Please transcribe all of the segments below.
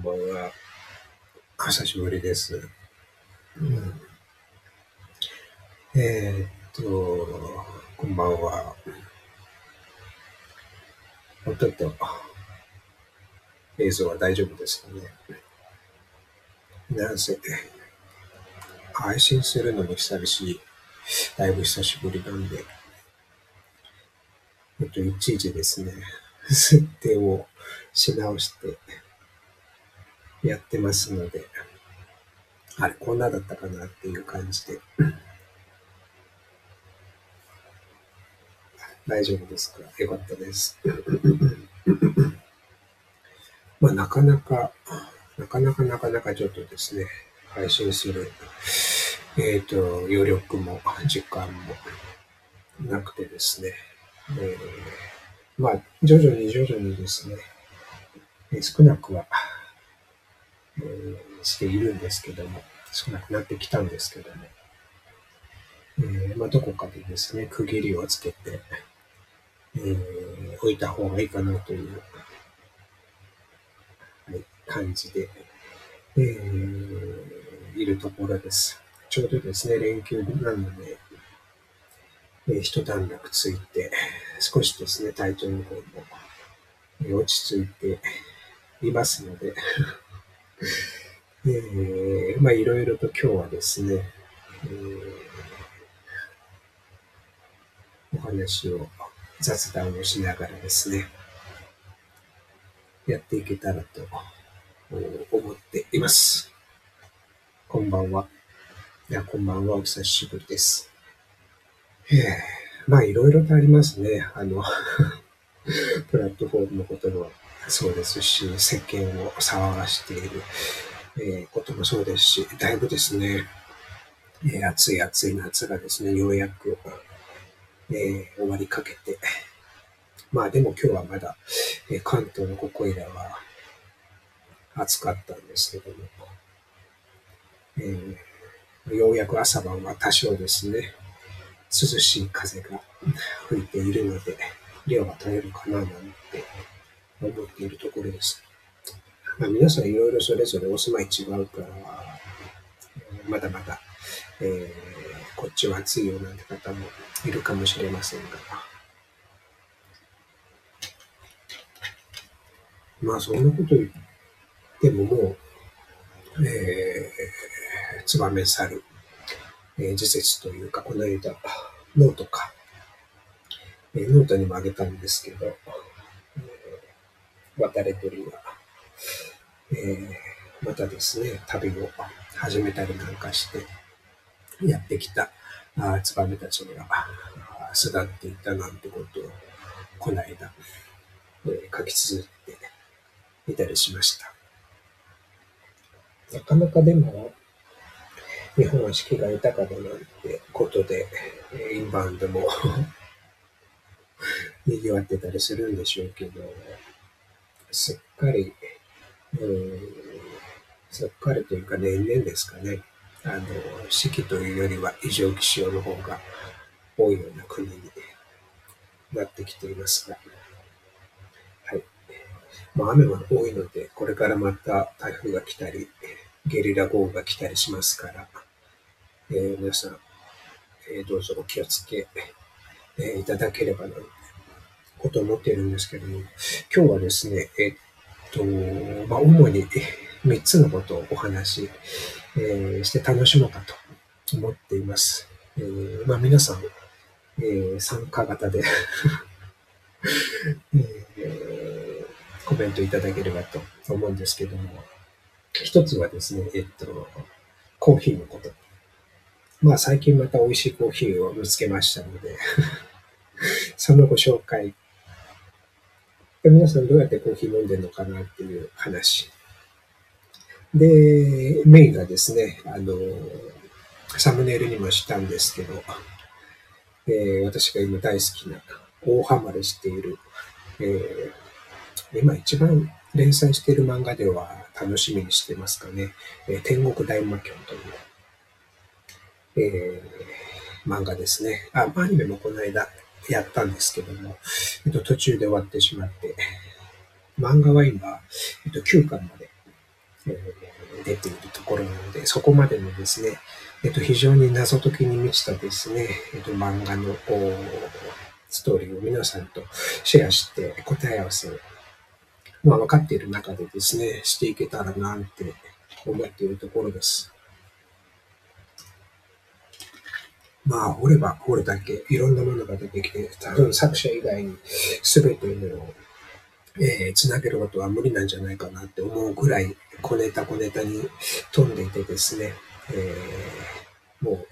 こんばんは。久しぶりです。うん、えー、っと、こんばんは。音と映像は大丈夫ですかね。なぜ、配信するのも久しい、だいぶ久しぶりなんで、えっと、いちいちですね、設定をし直してやってますので、あれ、こんなだったかなっていう感じで。大丈夫ですか？よかったです。まあ、なかなか、なかなかなかなかちょっとですね、配信する、えっ、ー、と、余力も時間もなくてですね、えー、まあ、徐々に徐々にですね、少なくは、しているんですけども、少なくなってきたんですけども、えー、まあ、どこかでですね、区切りをつけて、えー、置いた方がいいかなという、はい、感じで、えー、いるところです。ちょうどですね、連休なので、えー、一段落ついて、少しですね、体調の方も、落ち着いていますのでえー、まあいろいろと今日はですね、えー、お話を、雑談をしながらですね、やっていけたらと思っています。こんばんは。いや、こんばんは。お久しぶりです。えー、まあ、いろいろとありますね。あの プラットフォームのこともそうですし、世間を騒がしている、え、こともそうですし、だいぶですね、暑い暑い夏がですね、ようやく、え、終わりかけて、まあでも今日はまだ、え、関東のここいらは暑かったんですけども、えー、ようやく朝晩は多少ですね、涼しい風が吹いているので、量が取れるかななんて思っているところです。まあ、皆さんいろいろそれぞれお住まい違うから、まだまだ、えー、こっちは暑いよなんて方もいるかもしれませんが、まあそんなこと言ってももう、えー、ツバメ去る、えー、時節というか、この間、ノートか、えー、ノートにもあげたんですけど、渡り鳥が、えー、またですね、旅を始めたりなんかして、やってきたあツバメたちが巣立っていたなんてことを、この間、えー、書き綴っていたりしました。なかなかでも、日本は四季が豊かだなんてことで、インバウンドも 賑わってたりするんでしょうけど、すっかり、うん、すっかりというか年々ですかね、あの、四季というよりは異常気象の方が多いような国になってきていますが、はい。まあ雨は多いので、これからまた台風が来たり、ゲリラ豪雨が来たりしますから、えー、皆さん、えー、どうぞお気をつけ、えー、いただければな、こと思っているんですけども、今日はですね、えっと、まあ、主に3つのことをお話し、えー、して楽しもうかと思っています。えー、まあ、皆さん、えー、参加型で えー、コメントいただければと思うんですけども、一つはですね、えっと、コーヒーのこと。まあ最近また美味しいコーヒーを見つけましたので そのご紹介。皆さんどうやってコーヒー飲んでるのかなっていう話。で、メインがですね、あの、サムネイルにもしたんですけど、えー、私が今大好きな、大ハマりしている、えー、今一番連載している漫画では楽しみにしてますかね、えー、天国大魔教という、えー、漫画ですね。あ、アニメもこの間やったんですけども、えっと、途中で終わってしまって、漫画は今、えっと、9巻までえー、出ているところなので、そこまでのですね、えっと、非常に謎解きに満ちたですね、えっと、漫画のストーリーを皆さんとシェアして答え合わせを、まあ、分かっている中でですね、していけたらなって思っているところです。まあ、掘れば掘るだけいろんなものが出てきて、多分作者以外に全てのを、えー、つなげることは無理なんじゃないかなって思うぐらい、小ネタ小ネタに飛んでいてですね、えー、もう、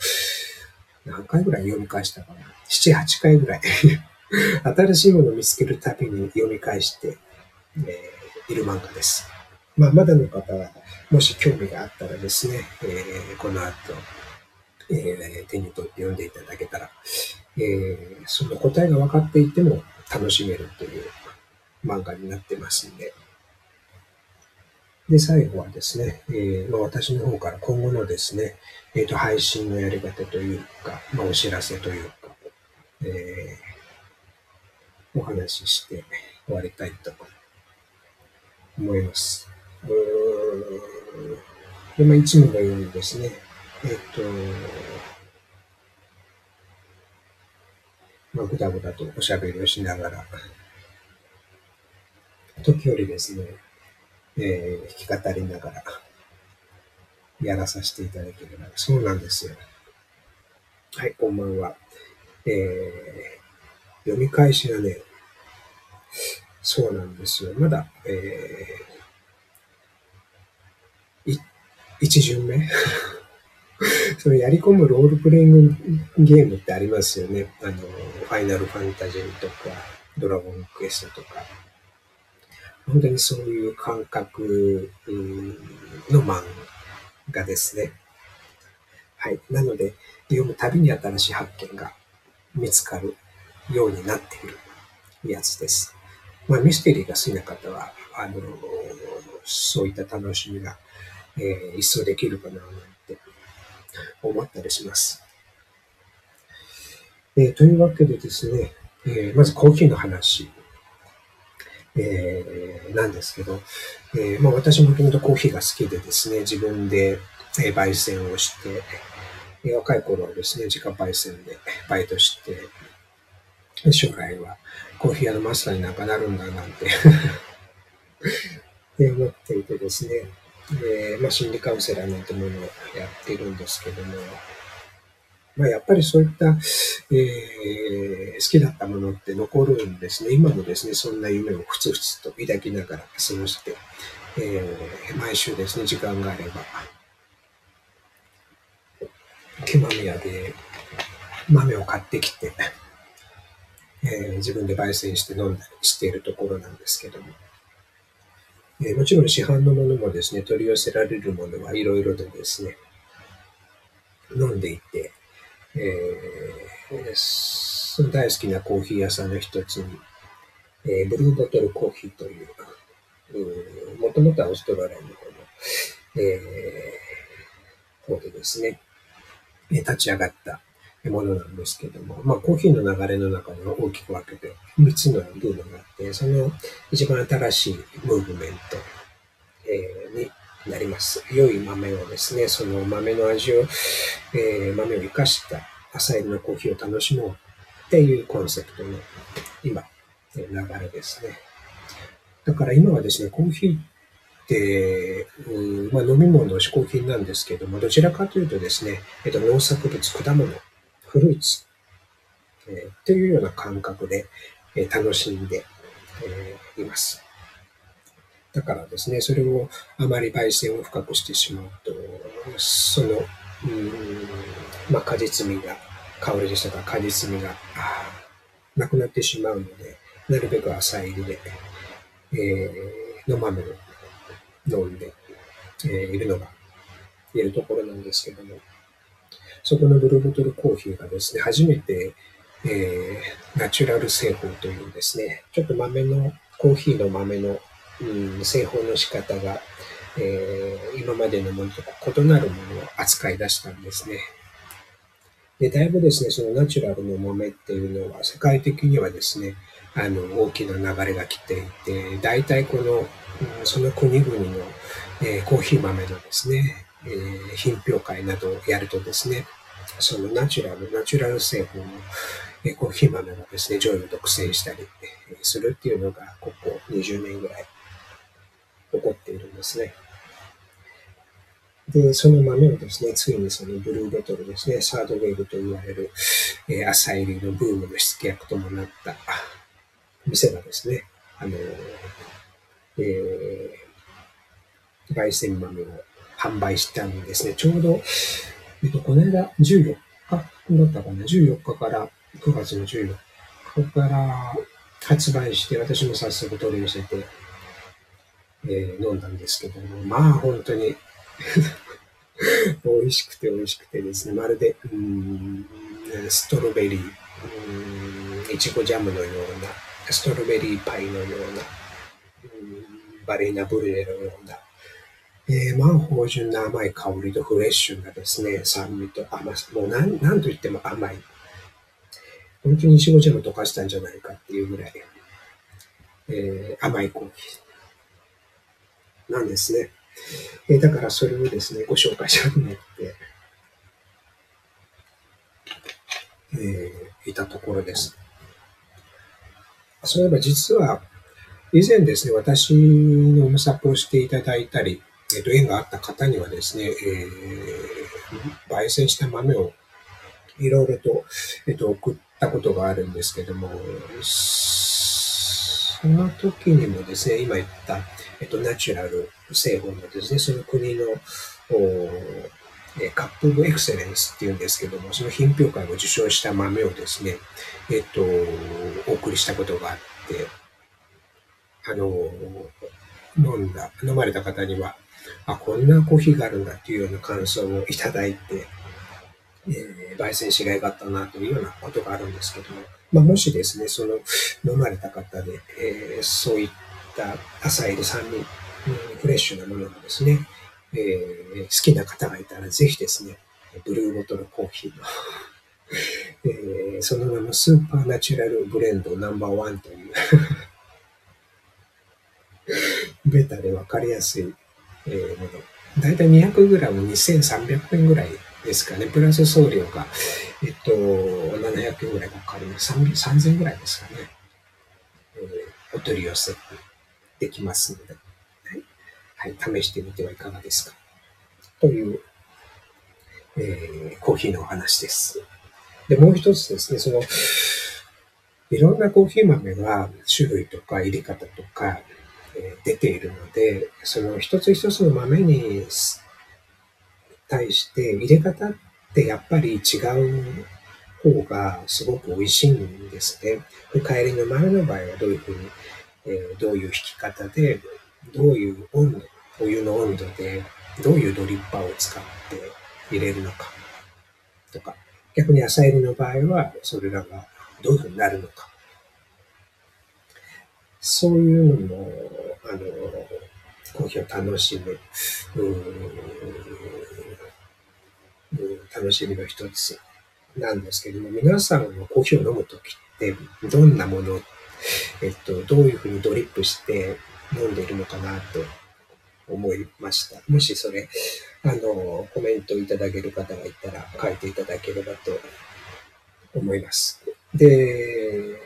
何回ぐらい読み返したかな。7、8回ぐらい 新しいものを見つけるたびに読み返して、えー、いる漫画です。まあ、まだの方は、もし興味があったらですね、えー、この後、えー、手に取って読んでいただけたら、えー、その答えが分かっていても楽しめるという漫画になってますんで。で、最後はですね、えーまあ、私の方から今後のですね、えーと、配信のやり方というか、まあ、お知らせというか、えー、お話しして終わりたいと思います。でまあ、いつものようにですね、えっと、まあ、ぐだぐだとおしゃべりをしながら、時折ですね、えー、弾き語りながら、やらさせていただければ。そうなんですよ。はい、こんばんは。えー、読み返しがね、そうなんですよ。まだ、えー、い、一巡目？そのやり込むロールプレイングゲームってありますよね。あの、ファイナルファンタジーとか、ドラゴンクエストとか。本当にそういう感覚の漫画ですね。はい。なので、読むたびに新しい発見が見つかるようになっているやつです。まあ、ミステリーが好きな方は、あの、そういった楽しみが、えー、一層できるかな、なん思ったりします。えー、というわけでですね、えー、まずコーヒーの話、えー、なんですけど、えまあ、私もともとコーヒーが好きでですね、自分で、え焙煎をして、え、若い頃はですね、自家焙煎でバイトして、将来はコーヒー屋のマスターになんかなるんだなんて 思っていてですね、え、まあ、心理カウンセラーなんてものをやってるんですけども、まあ、やっぱりそういった、えー、好きだったものって残るんですね。今もですね、そんな夢をふつふつと抱きながら過ごして、えー、毎週ですね、時間があれば、毛豆屋で豆を買ってきて、えー、自分で焙煎して飲んだりしているところなんですけども、え、もちろん市販のものもですね、取り寄せられるものはいろいろでですね、飲んでいて、えー、その大好きなコーヒー屋さんの一つに、えー、ブルーボトルコーヒーというか、もともとはオーストラリアの方の、えー、方でですね、立ち上がったものなんですけども、まあ、コーヒーの流れの中では大きく分けて3つのブームがあって、その一番新しいムーブメント、えー、になります。良い豆をですね、その豆の味を、えー、豆を生かした朝入りのコーヒーを楽しもうっていうコンセプトの今、流れですね。だから今はですね、コーヒーって、うんまあ、飲み物、嗜好品なんですけども、どちらかというとですね、えっと、農作物、果物、フルーツ、えー、というような感覚で、えー、楽しんで、えー、います。だからですね、それをあまり焙煎を深くしてしまうと、その、まあ、果実味が、香りでしたか、果実味がなくなってしまうので、なるべく浅入りで、えー、の豆を飲んで、えー、いるのが、いるところなんですけども、そこのブルーボトルコーヒーがですね、初めて、えー、ナチュラル製法というですね、ちょっと豆の、コーヒーの豆のうん、製法の仕方が、えー、今までのものと異なるものを扱い出したんですね。で、だいぶですね、そのナチュラルの豆っていうのは、世界的にはですね、あの、大きな流れが来ていて、大体この、その国々の、えー、コーヒー豆のですね、えー、品評会などをやるとですね、そのナチュラル、ナチュラル製法の、え、コーヒー豆がですね、上位を独占したりするっていうのが、ここ20年ぐらい起こっているんですね。で、その豆をですね、ついにそのブルーボトルですね、サードウェーブと言われる、えー、朝入りのブームの火付け役ともなった店がですね、あの、えー、焙煎豆を販売したんですね。ちょうど、えっと、この間、14日だったかな、14日から、9月の14日から発売して、私も早速取り寄せて、えー、飲んだんですけども、まあ本当に 美味しくて美味しくてですね、まるで、うん、ストロベリー、いちごジャムのような、ストロベリーパイのような、うんバレーナブルエのような、えー、満芳醇な甘い香りとフレッシュなですね、酸味と甘さ、もう何何と言っても甘い。本当にいちごジャム溶かしたんじゃないかっていうぐらい、えー、甘いコーヒーなんですね。えー、だからそれをですね、ご紹介しようと思って、えー、いたところです。そういえば実は、以前ですね、私の無作をしていただいたり、えっ、と、縁があった方にはですね、えー、焙煎した豆をいろいろと、えっ、と、送ったことがあるんですけども、その時にもですね、今言った、えっと、ナチュラル製法のですね、その国の、えカップオブエクセレンスっていうんですけども、その品評会を受賞した豆をですね、えっと、お送りしたことがあって、あの、飲んだ、飲まれた方には、あ、こんなコーヒーがあるんだっていうような感想をいただいて、えー、焙煎しがいがあったなというようなことがあるんですけども、まあ、もしですね、その飲まれた方で、えー、そういった朝入り酸味、フレッシュなものがですね、えー、好きな方がいたら、ぜひですね、ブルーボトルコーヒーの えー、その名もスーパーナチュラルブレンドナンバーワンという ベタでわかりやすい、えー、もの。だいたい 200g2300 円ぐらいですかね。プラス送料が、えっと、700円ぐらいかかります。3000円ぐらいですかね。えー、お取り寄せできますので、はい、はい、試してみてはいかがですか。という、えー、コーヒーのお話です。で、もう一つですね、その、いろんなコーヒー豆は種類とか入れ方とか、出ているので、その一つ一つの豆に対して入れ方ってやっぱり違う方がすごく美味しいんですね。帰りの前の場合はどういうふうに、え、どういう引き方で、どういう温度、お湯の温度で、どういうドリッパーを使って入れるのかとか、逆に朝入りの場合はそれらがどういうふうになるのか。そういうのも、あの、コーヒーを楽しむ、楽しみの一つなんですけども、皆さんのコーヒーを飲むときってどんなもの、えっと、どういうふうにドリップして飲んでいるのかなと思いました。もしそれ、あの、コメントいただける方がいたら書いていただければと思います。で、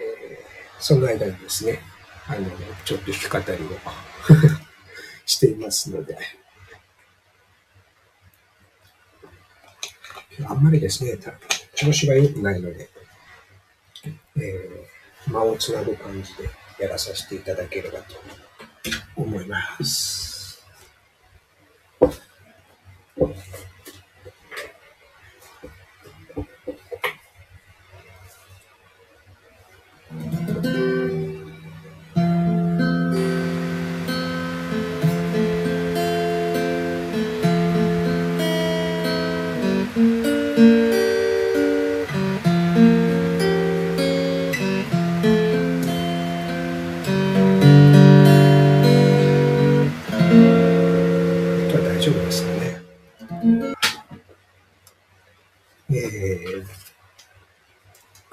その間にですね、あの、ちょっと弾き語りを していますので、あんまりですね、調子が良くないので、えー、間をつなぐ感じでやらさせていただければと思います。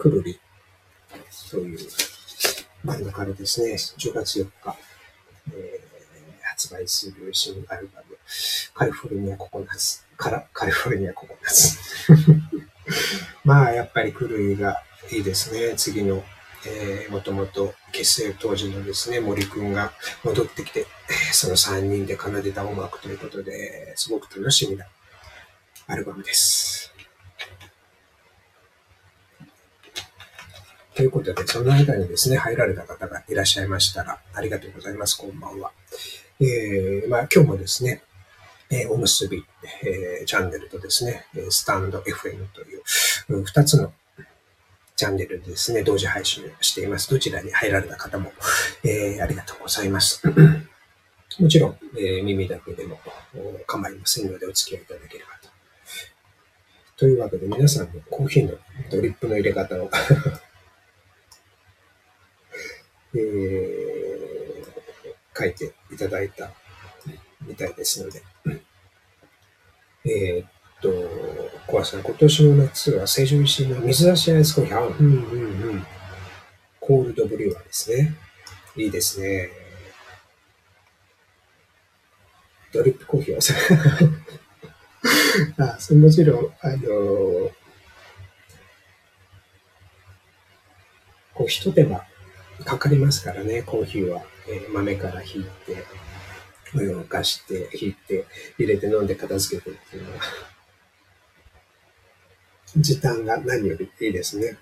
くるりというバンドからですね、10月4日、えー、発売する新アルバム、カリフォルニアココナッツ、からカリフォルニアココナッツ。まあ、やっぱりくるりがいいですね。次の、えー、もともと結成当時のですね、森くんが戻ってきて、その3人で奏でた音楽ということで、すごく楽しみなアルバムです。ということで、その間にですね、入られた方がいらっしゃいましたら、ありがとうございます。こんばんは。えー、まあ今日もですね、えー、おむすび、えー、チャンネルとですね、スタンド FM という二つのチャンネルでですね、同時配信をしています。どちらに入られた方も、えー、ありがとうございます。もちろん、えー、耳だけでも構いませんのでお付き合いいただければと。というわけで皆さんのコーヒーのドリップの入れ方を えー、書いていただいたみたいですので。えー、っと、小橋さん、今年の夏は成城石井の水出しアイスコーヒー、あ、うんうんうん。コールドブリュワーですね。いいですね。ドリップコーヒーは？さ、あ、そもちろん、あの、こう、一手間かかりますからね、コーヒーは。え、豆からひいて、お湯を沸かして、ひいて、入れて飲んで片付けてっていうのは。時短が何よりいいですね。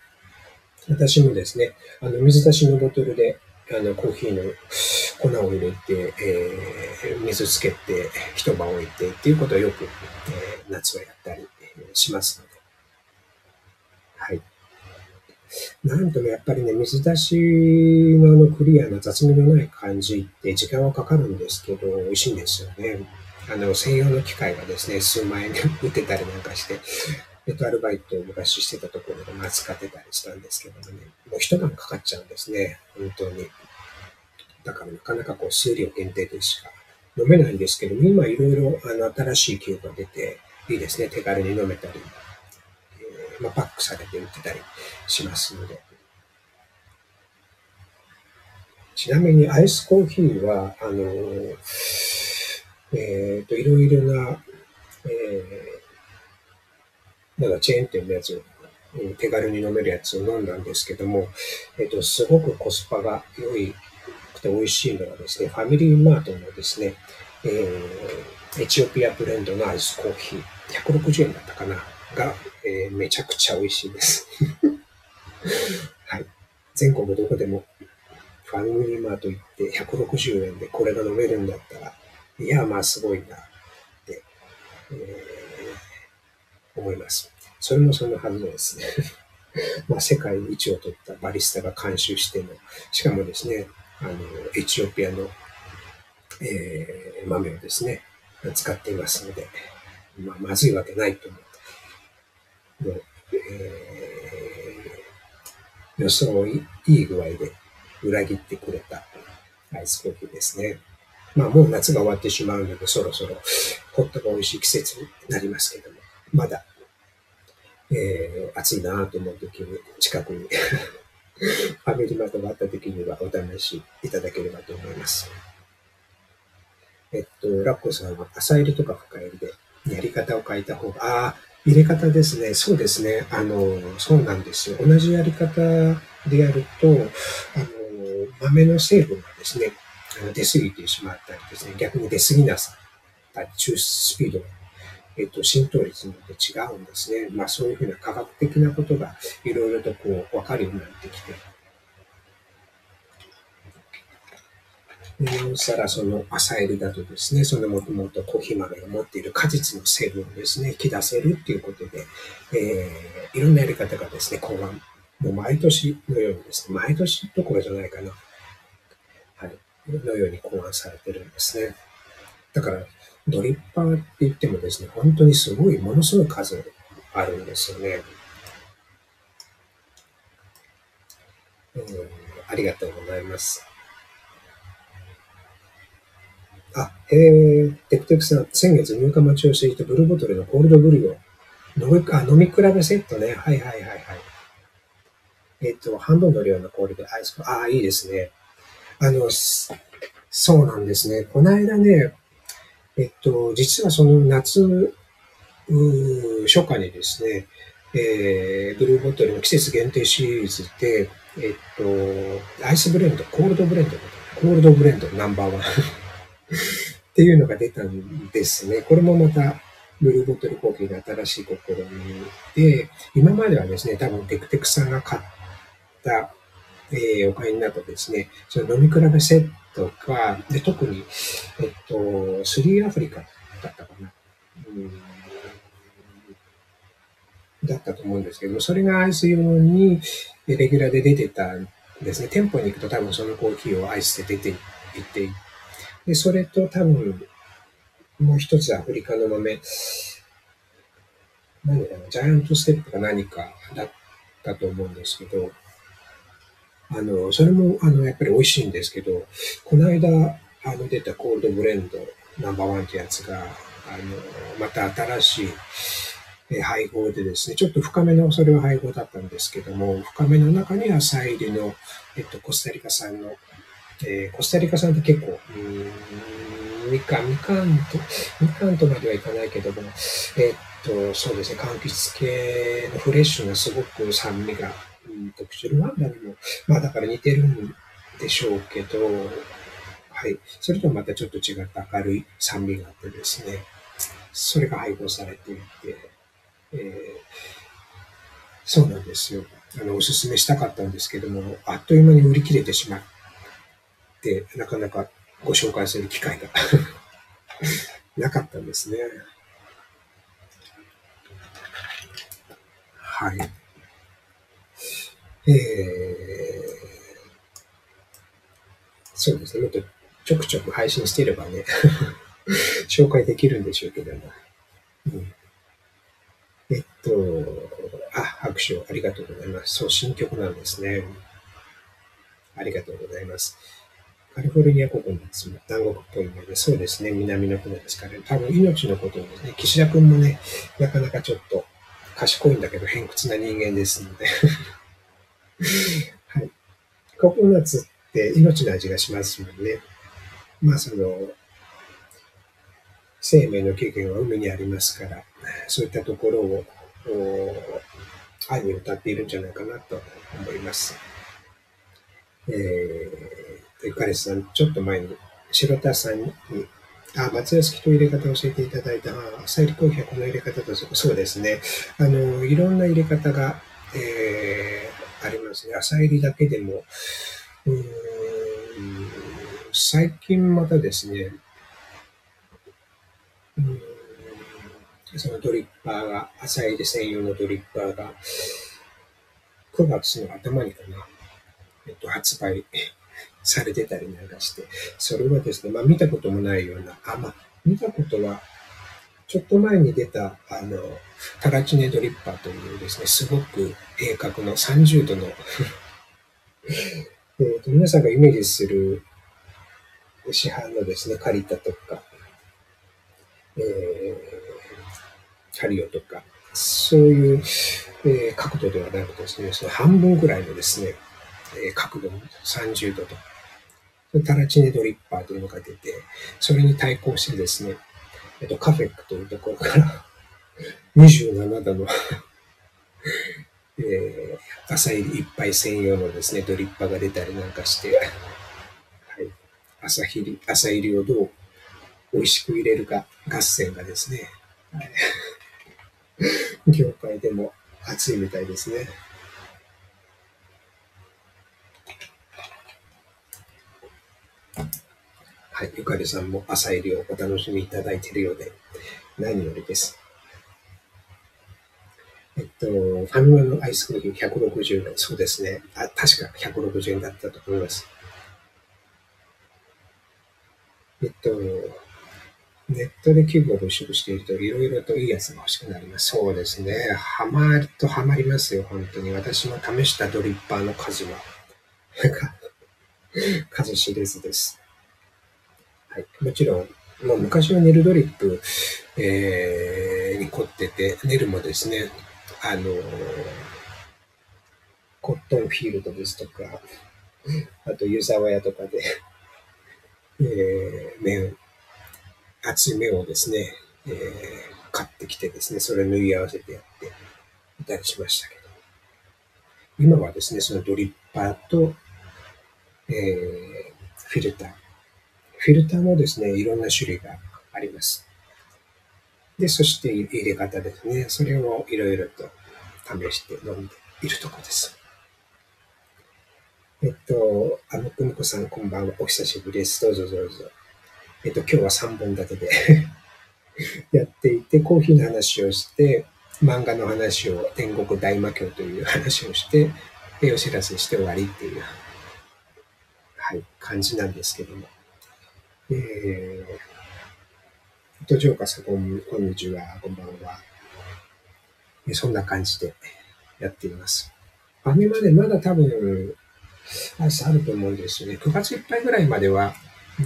私もですね、あの、水出しのボトルで、あの、コーヒーの粉を入れて、えー、水つけて、一晩置いてっていうことをよく、えー、夏はやったりしますので。はい。なんともやっぱりね、水出しのあのクリアな雑味のない感じって時間はかかるんですけど、美味しいんですよね。あの、専用の機械がですね、数万円で売ってたりなんかして、えっと、アルバイトを昔してたところで、まあ、使ってたりしたんですけどもね、もう一晩かかっちゃうんですね、本当に。だからなかなかこう、数量限定でしか飲めないんですけども、今いろいろあの新しい機が出て、いいですね、手軽に飲めたり、まあ、パックされて売ってたりしますので。ちなみにアイスコーヒーは、あの、えっ、ー、と、いろいろな、えーなんかチェーン店のやつ、手軽に飲めるやつを飲んだんですけども、えっと、すごくコスパが良いくて美味しいのがですね、ファミリーマートのですね、えー、エチオピアブレンドのアイスコーヒー、160円だったかな、が、えー、めちゃくちゃ美味しいです。はい。全国どこでもファミリーマート行って160円でこれが飲めるんだったら、いや、まあすごいなって、えー思います。それもそのはずですね。まあ、世界一を取ったバリスタが監修しての、しかもですね、あの、エチオピアの、えー、豆をですね、使っていますので、まあ、まずいわけないと思う。のえー、予想をいい具合で裏切ってくれたアイスコーヒーですね。まあもう夏が終わってしまうので、そろそろホットが美味しい季節になりますけども、まだ、えー、暑いなと思うときに、近くに ファミリーマートがあったときにはお試しいただければと思います。えっと、ラッコさんは朝入りとか深入りでやり方を変えた方が、ああ、入れ方ですね。そうですね。あの、そうなんですよ。同じやり方でやると、あの、豆の成分がですね、出過ぎてしまったりですね、逆に出過ぎなさったり、抽出スピードがえっと、浸透率によって違うんですね。まあそういうふうな科学的なことがいろいろとこうわかるようになってきて。なおさらその朝入りだとですね、そのもともとコーヒー豆が持っている果実の成分をですね、引き出せるっていうことで、えー、いろんなやり方がですね、考案、もう毎年のようにですね、毎年どころじゃないかな、はい、のように考案されてるんですね。だから、ドリッパーって言ってもですね、本当にすごい、ものすごい数あるんですよね。うん、ありがとうございます。あ、え、テクテクさん、先月入荷待ちをしていたブルーボトルのコールドブリュを飲みあ飲み比べセットね。はいはいはいはい。えっと、半分の量の氷でアイスああ、いいですね。あの、そうなんですね。この間ね、えっと、実はその夏、初夏にですね、えー、ブルーボトルの季節限定シリーズで、えっと、アイスブレンド、コールドブレンド、コールドブレンドナンバーワンっていうのが出たんですね。これもまた、ブルーボトルコーヒーの新しい試みで、今まではですね、多分テクテクさんが買った、えー、お買いになったですね、その飲み比べセットが、で特に、えっと、スリーアフリカだったかな。うんだったと思うんですけども、それがアイス用にレギュラーで出てたんですね。店舗に行くと多分そのコーヒーをアイスで出ていって、で、それと多分、もう一つアフリカの豆、何だろう、ジャイアントステップか何かだったと思うんですけど、あの、それも、あの、やっぱり美味しいんですけど、この間、あの、出たコールドブレンドナンバーワンってやつが、あの、また新しい、配合でですね、ちょっと深めの、それは配合だったんですけども、深めの中に浅入りの、えっと、コスタリカ産の、えー、コスタリカ産って結構、うん、みかん、みかんと、みかんとまではいかないけども、えっと、そうですね、柑橘系のフレッシュなすごく酸味が、うん、特徴ルワンダにも、まあだから似てるんでしょうけど、はい。それとまたちょっと違った明るい酸味があってですね、それが配合されていて、えー、そうなんですよ。あの、おすすめしたかったんですけども、あっという間に売り切れてしまって、なかなかご紹介する機会が なかったんですね。はい。えー、そうですね。もっとちょくちょく配信していればね 紹介できるんでしょうけども。うんえっと、あ、拍手をありがとうございます。そう、新曲なんですね。ありがとうございます。カリフォルニア国の南国っぽいので、そうですね、南の方ですから、多分命のことをですね、岸田くんもね、なかなかちょっと賢いんだけど偏屈な人間ですので はい。ココナッツって命の味がしますもんね。まあ、その、生命の起源は海にありますから、そういったところを愛に歌っているんじゃないかなと思います。えー、ゆかりさん、ちょっと前に、白田さんに、あ、松屋好きと入れ方を教えていただいた、朝入りコーヒーはこの入れ方と、そうですね。あの、いろんな入れ方が、えー、ありますね。朝入りだけでも、うーん最近またですね、うんそのドリッパーが、朝入り専用のドリッパーが、9月の頭にかな、えっと、発売されてたりなんかして、それはですね、まあ見たこともないような、あ、まあ見たことは、ちょっと前に出た、あの、タラチネドリッパーというですね、すごく鋭角の30度の えと皆さんがイメージする市販のですね、カリタとか、えー、キャリオとか、そういう、えー、角度ではなくてですね、その半分ぐらいのですね、えー、角度の30度とか、タラチネドリッパーというのが出て、それに対抗してですね、えっと、カフェックというところから27度の えー、朝入り一杯専用のですね、ドリッパーが出たりなんかして、はい、朝入り、朝入りをどう美味しく入れるか合戦がですね、業界でも熱いみたいですね。はい、ゆかりさんも朝入りをお楽しみいただいているようで、何よりです。えっと、ファミマのアイスコーヒー160円。そうですね。あ、確か160円だったと思います。えっと、ネットで器具を物色していると、いろいろといいやつが欲しくなります。そうですね。ハマるとハマりますよ、本当に。私も試したドリッパーの数は、数知れずです。はい。もちろん、もう昔はネルドリップ、えー、に凝ってて、ネルもですね、あのー、コットンフィールドですとか、あと湯沢屋とかで、えー、麺、厚い麺をですね、えー、買ってきてですね、それを縫い合わせてやっていたりしましたけど、今はですね、そのドリッパーと、えー、フィルター。フィルターもですね、いろんな種類があります。で、そして入れ方ですね。それをいろいろと試して飲んでいるところです。えっと、あのくむこさん、こんばんは。お久しぶりです。どうぞどうぞ。えっと、今日は3本立てで やっていて、コーヒーの話をして、漫画の話を、天国大魔教という話をして、お知らせして終わりっていう、はい、感じなんですけども。えー、と、ジョーカさん、こんこんにちは、こんばんは。そんな感じでやっています。アニまでまだ多分、あると思うんですよね。9月いっぱいぐらいまでは、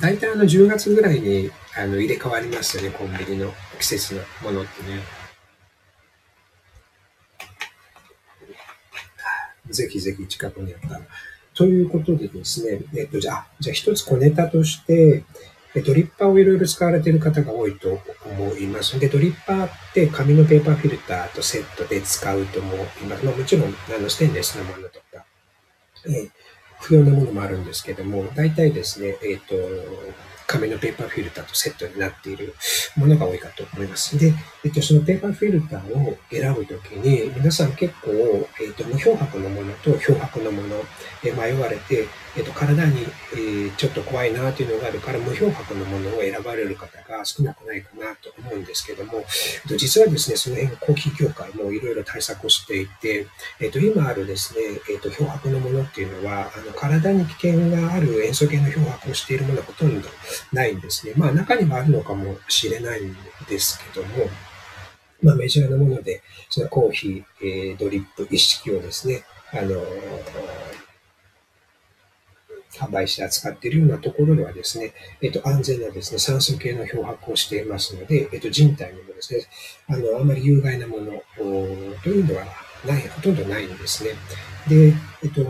大体あの10月ぐらいにあの入れ替わりますよね、コンビニの季節のものってね。ぜひぜひ近くにあったら。ということでですね、えっと、じゃあ、じゃあ一つ小ネタとして、ドリッパーをいろいろ使われている方が多いと思いますで、ドリッパーって紙のペーパーフィルターとセットで使うと思います。まあ、もちろん、あの、ステンレスのものとか、えー、不要なものもあるんですけども、大体ですね、えっ、ー、と、紙のペーパーフィルターとセットになっているものが多いかと思います。で、えっと、そのペーパーフィルターを選ぶときに、皆さん結構、えっと、無漂白のものと漂白のもので迷われて、えっと、体に、えー、ちょっと怖いなというのがあるから、無漂白のものを選ばれる方が少なくないかなと思うんですけども、えっと、実はですね、その辺コーヒー業界もいろいろ対策をしていて、えっと、今あるですね、えっと、漂白のものっていうのは、あの、体に危険がある塩素系の漂白をしているものはほとんどないんですね。まあ中にはあるのかもしれないんですけども、まあメジャーなもので、そのコーヒー、えー、ドリップ一式をですね、あの、販売して扱っているようなところではですね、えっ、と、安全なですね、酸素系の漂白をしていますので、えっ、と、人体にもですね、あの、あまり有害なものというのはない、ほとんどないんですね。で、えっ、と、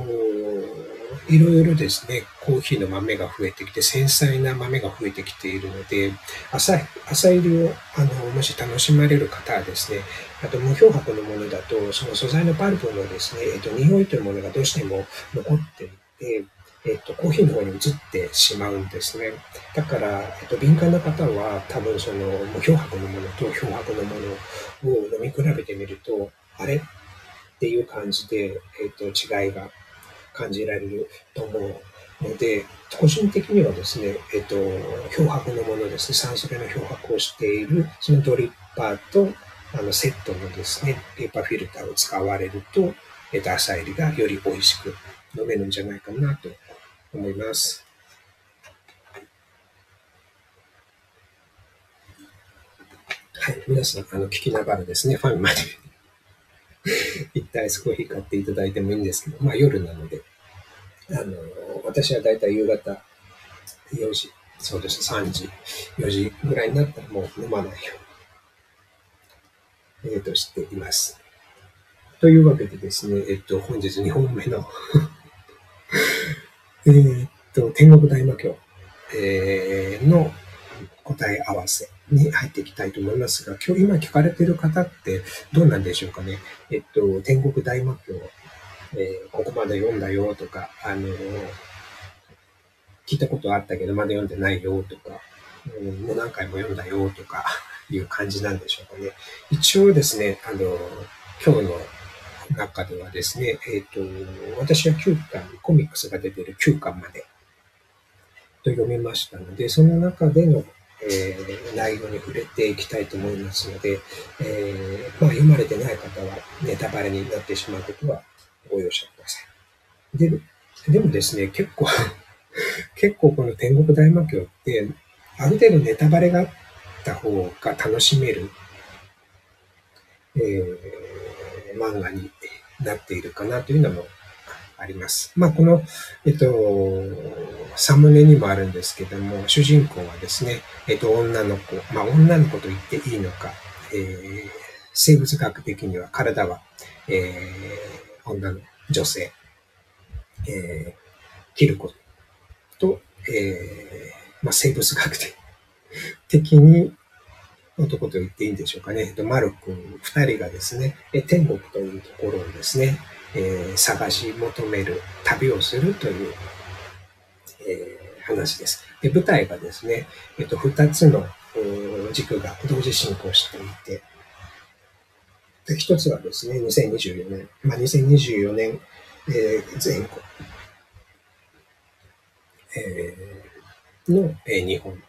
いろいろですね、コーヒーの豆が増えてきて、繊細な豆が増えてきているので、朝朝入りをあのもし楽しまれる方はですね、あと無漂白のものだと、その素材のパルプのですね、えっと、匂いというものがどうしても残っていて、えっと、コーヒーの方に移ってしまうんですね。だから、えっと、敏感な方は多分その無漂白のものと漂白のものを飲み比べてみると、あれ？っていう感じで、えっと、違いが感じられると思うので、個人的にはですね、えっと、漂白のものですね、酸素系の漂白をしている、そのドリッパーと、あの、セットのですね、ペーパーフィルターを使われると、えっと、朝入りがより美味しく飲めるんじゃないかなと思います。はい。皆さん、あの、聞きながらですね、ファミマで 一体アイスコーヒー買っていただいてもいいんですけど、まあ夜なので、あの、私はだいたい夕方4時、そうです、3時、4時ぐらいになったらもう飲まないように、えっ、ー、と、しています。というわけでですね、えっと、本日2本目の えっと、天国大魔教、えー、の答え合わせに入っていきたいと思いますが、今日今聞かれている方ってどうなんでしょうかね。えっと、天国大魔教、えー、ここまで読んだよとか、あのー、聞いたことあったけどまだ読んでないよとか、うん、もう何回も読んだよとかいう感じなんでしょうかね。一応ですね、あのー、今日の中ではですね、えっ、と、私は9巻、コミックスが出ている9巻までと読みましたので、その中でのえー、内容に触れていきたいと思いますので、えー、まあ、読まれてない方はネタバレになってしまうことはご容赦ください。で、でもですね、結構 結構この天国大魔教って、ある程度ネタバレがあった方が楽しめる、えー、漫画になっているかなというのもあります。まあ、この、えっと、サムネにもあるんですけども、主人公はですね、えっと、女の子、まあ、女の子と言っていいのか、えー、生物学的には体は、えー、女の女性、えー、キルコと、えー、まあ、生物学的 に男と言っていいんでしょうかね。マル君二人がですね、天国というところをですね、えー、探し求める旅をするという、えー、話です。で、舞台がですね、えっと、二つの軸が同時進行していて、で一つはですね、2024年、まあ、2024年、えー、前後、えー、の、えー、日本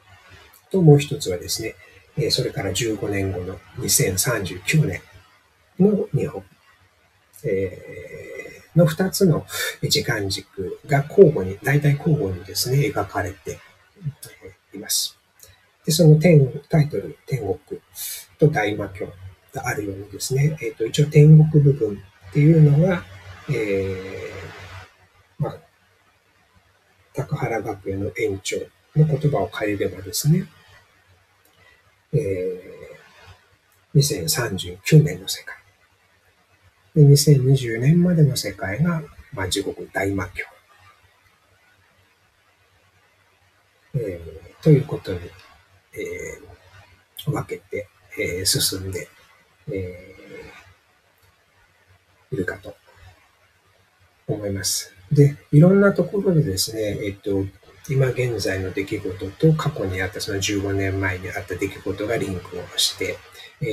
と、もう一つはですね、え、それから15年後の2039年の日本、えー、の二つの時間軸が交互に、大体交互にですね、描かれています。で、その天、タイトル、天国と大魔教があるようにですね、えっ、ー、と、一応天国部分っていうのは、えー、まあ、高原学園の園長の言葉を借りればですね、えー、2039年の世界。で2020年までの世界が、まあ、地獄大魔教。えー、ということに、えー、分けて、えー、進んで、えー、いるかと思います。で、いろんなところでですね、えっと、今現在の出来事と過去にあったその15年前にあった出来事がリンクをして、え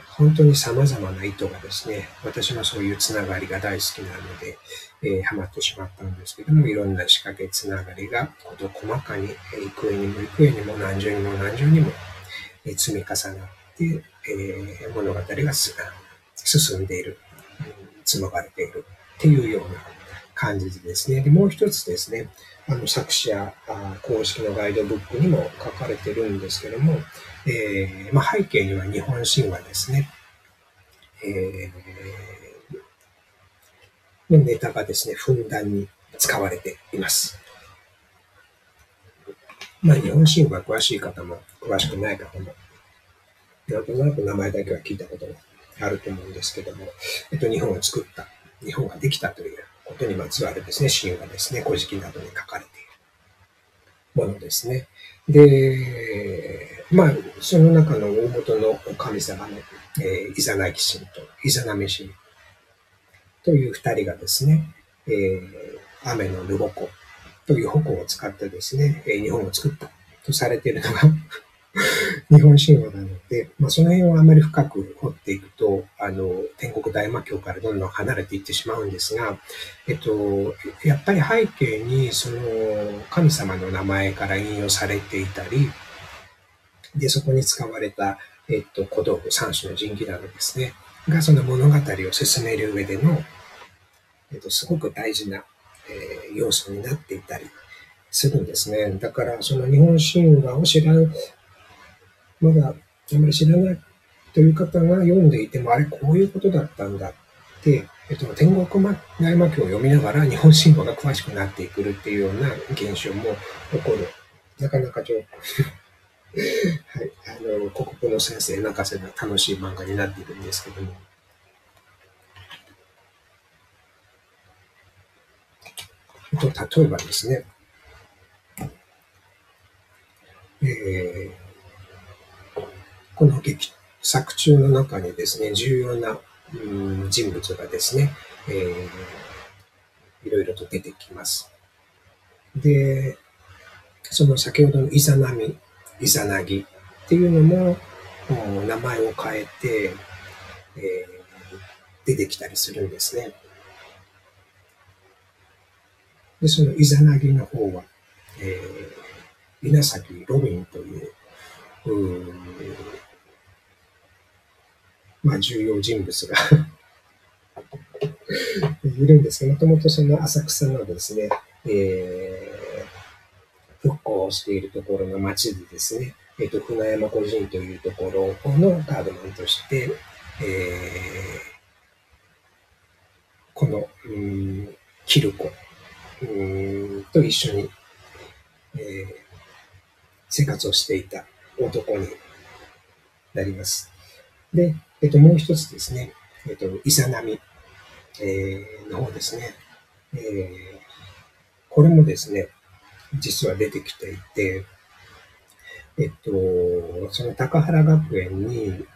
ー、本当に様々な意図がですね、私もそういうつながりが大好きなので、えー、ハマってしまったんですけども、いろんな仕掛けつながりが事細かに、幾重にも幾重にも何重にも何重にも、えー、積み重なって、えー、物語が進んでいる、紡がれているっていうような感じですね。で、もう一つですね、あの作者公式のガイドブックにも書かれてるんですけども、えーまあ、背景には日本神話ですね。えー、ネタがですね、ふんだんに使われています。まあ、日本神話詳しい方も詳しくない方も、なんとなく名前だけは聞いたことがあると思うんですけども、えっと、日本を作った、日本ができたということにまつわるですね、神話ですね、古事記などに書かれているものですね。で、まあ、その中の大元の神様の、えー、イザナギ神とイザナミ神という二人がですね、えー、雨のルボコという矛を使ってですね、日本を作ったとされているのが日本神話なので、まあ、その辺をあまり深く掘っていくと、あの、天国大魔教からどんどん離れていってしまうんですが、えっと、やっぱり背景に、その、神様の名前から引用されていたり、で、そこに使われた、えっと、小道具、三種の神器などですね、がその物語を進める上での、えっと、すごく大事な、えー、要素になっていたりするんですね。だから、その日本神話を知らまだあまり知らないという方が読んでいても、あれ、こういうことだったんだって、えっと、天国大魔教を読みながら日本神話が詳しくなっていくっていうような現象も起こる。なかなかちょ はい、あの、国語の先生泣かせな楽しい漫画になっているんですけども。と、例えばですね、えーこの劇作中の中にですね、重要な、うん、人物がですね、えー、いろいろと出てきます。で、その先ほどのイザナミ、イザナギっていうのも、名前を変えて、えー、出てきたりするんですね。で、そのイザナギの方は、えー、稲崎ロビンという、うまあ、重要人物が いるんですが、もともとその浅草のですね、えー、復興しているところの町でですね、えっ、ー、と、船山個人というところのガードマンとして、えー、この、うん、キルコ、うん、と一緒に、えー、生活をしていた男になります。で、えっと、もう一つですね、えっと、イザナミ、えー、の方ですね。えー、これもですね、実は出てきていて、えっと、その高原学園に、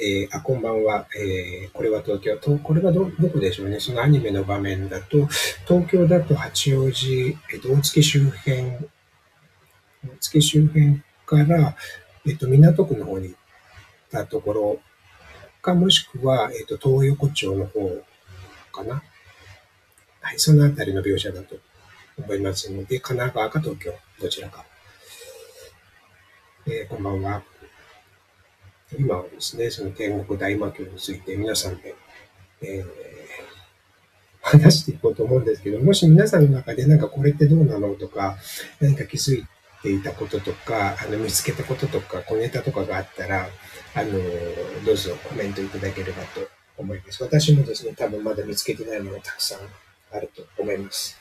えー、あ、こんばんは。えー、これは東京。とこれはど、どこでしょうね。そのアニメの場面だと、東京だと八王子、えっと、大月周辺、大月周辺から、えっと、港区の方に行ったところか、もしくは、えっと、東横町の方かな。はい、そのあたりの描写だと思いますので、神奈川か東京、どちらか。えー、こんばんは。今はですね、その天国大魔教について皆さんで、えー、話していこうと思うんですけど、もし皆さんの中でなんかこれってどうなのとか、何か気づいていたこととか、あの見つけたこととか、小ネタとかがあったら、あの、どうぞコメントいただければと思います。私もですね、多分まだ見つけてないものたくさんあると思います。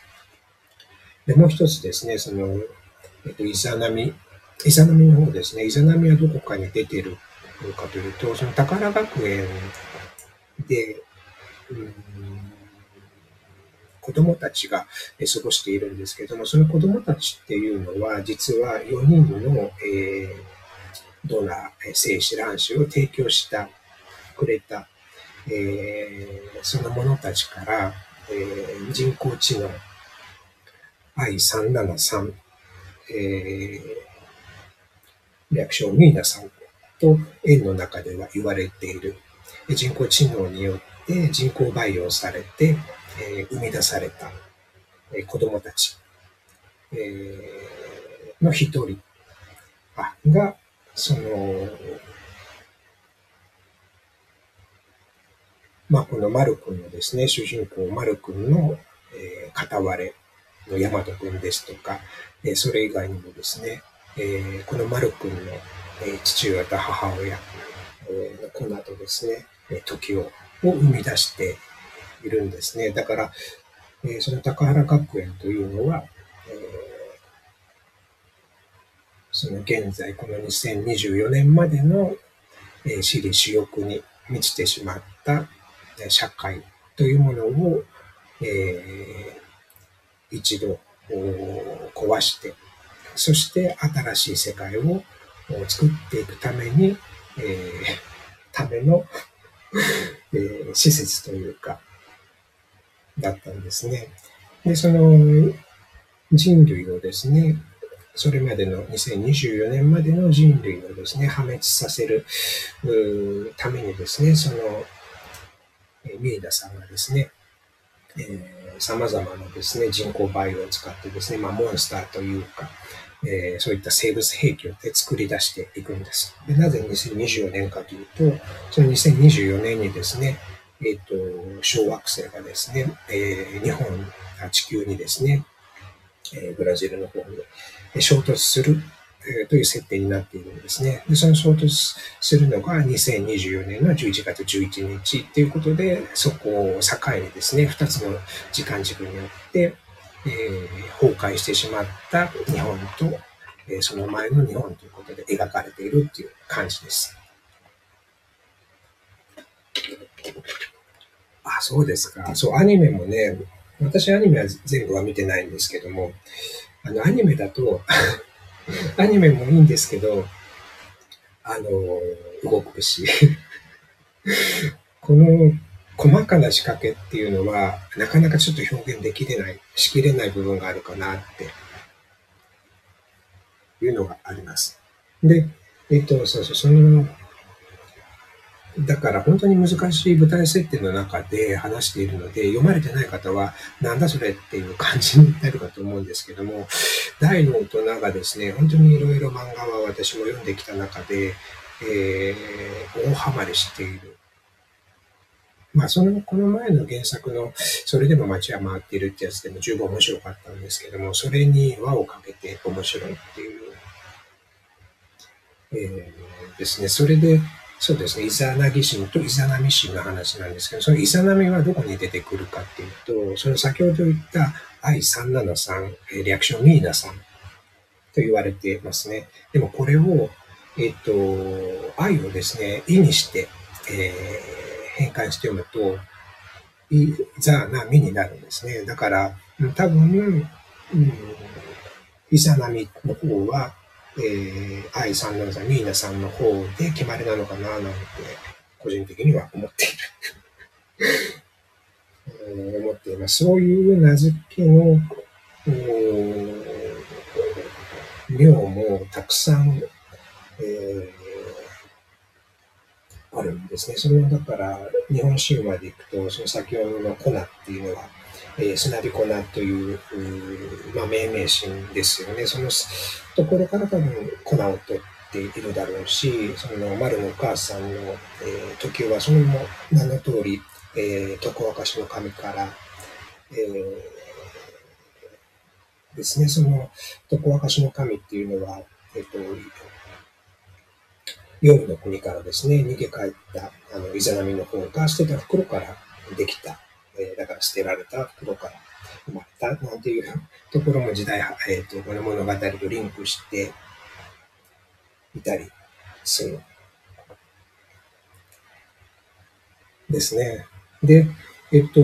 で、もう一つですね、その、えっと、イザナミ、イザナミの方ですね、イザナミはどこかに出てるかというと、その宝学園で、うん、子供たちが過ごしているんですけども、その子供たちっていうのは、実は4人の、えー、ドナー、精子卵子を提供したくれた、えー、その者たちから、えー、人工知能 I373、えー、略称ミーナさんと円の中では言われている。人工知能によって人工培養されて、えー、生み出された、えー、子供たち、えー、の一人。が、その、まあ、この丸くんのですね、主人公丸くんの、えー、片割れの大和くんですとか、えー、それ以外にもですね、えー、この丸くんの、え父親と母親、えー、この後ですね、時をを生み出しているんですね。だから、えー、その高原学園というのは、えー、その現在、この2024年までの、え、私利私欲に満ちてしまった社会というものを、えー、一度壊して、そして新しい世界を作っていくために、えー、ためのえー、施設というか、だったんですね。で、その人類をですね、それまでの2024年までの人類をですね、破滅させるためにですね、その、ミーダさんがですね、えー、様々なですね、人工培養を使ってですね、まあ、モンスターというか、えー、そういった生物兵器を作り出していくんです。でなぜ2024年かというと、その2024年にですね、えっ、ー、と、小惑星がですね、えー、日本、地球にですね、えー、ブラジルの方に衝突する、という設定になっているんですね。で、その衝突するのが2024年の11月11日ということで、そこを境にですね、2つの時間軸によって、えー、崩壊してしまった日本と、えー、その前の日本ということで描かれているっていう感じです。あ、そうですか。そう、アニメもね、私アニメは全部は見てないんですけども、あの、アニメだとアニメもいいんですけど、あの、動くしこの細かな仕掛けっていうのは、なかなかちょっと表現できれない、しきれない部分があるかなっていうのがあります。で、えっと、そうそう、その、だから本当に難しい舞台設定の中で話しているので、読まれてない方は、なんだそれっていう感じになるかと思うんですけども、大の大人がですね、本当にいろいろ漫画は私も読んできた中で、えー、大ハマりしているまあ、その、この前の原作の、それでも街は回っているってやつでも十分面白かったんですけども、それに輪をかけて面白いっていう、えー、ですね。それで、そうですね、イザナギ神とイザナミ神の話なんですけど、そのイザナミはどこに出てくるかっていうと、その先ほど言った I373、略称ミーナさんと言われてますね。でもこれを、えっ、と、愛をですね、意にして、えー、変換して読むと、いざなみになるんですね。だから、多分、うん、イザナミの方は、えー、愛さんの座、ミーナさんの方で決まりなのかな、なんて、個人的には思っている 思っています。そういう名付けの、妙もたくさん、えー、あるんですね。それはだから、日本神話でいくと、その先ほどの粉っていうのは、えー、砂火粉という、うまあ、命名詞ですよね。そのところから多分粉を取っているだろうし、その丸のお母さんの、えー、時はその名の通り、えー、徳若しの神から、えー、ですね、その徳若しの神っていうのは、えっ、と、夜の国からですね、逃げ帰ったあのイザナミの方が捨てた袋からできた、えー、だから捨てられた袋から生まれたなんていうところも時代、え、ー、と、この物語とリンクしていたりする。ですね。で、えっと、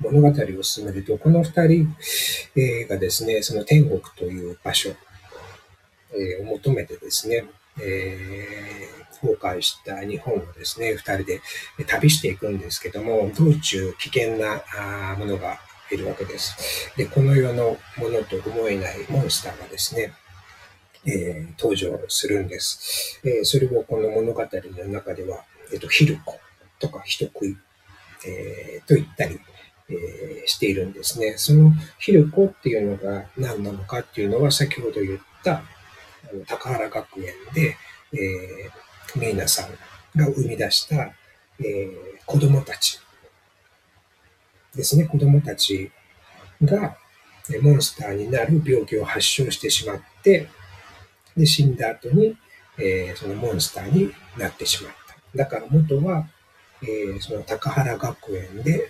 物語を進めると、この二人、えー、がですね、その天国という場所、えー、を求めてですね、えー、崩壊した日本をですね、二人で旅していくんですけども、道中危険なものがいるわけです。で、この世のものと思えないモンスターがですね、えー、登場するんです。えー、それをこの物語の中では、えっ、ー、と、ヒルコとか人食い、えー、と言ったり、え、しているんですね。そのヒルコっていうのが何なのかっていうのは先ほど言った高原学園で、え、メイナさんが生み出した、えー、子供たちですね。子供たちがモンスターになる病気を発症してしまって、で、死んだ後に、えー、そのモンスターになってしまった。だから元は、えー、その高原学園で、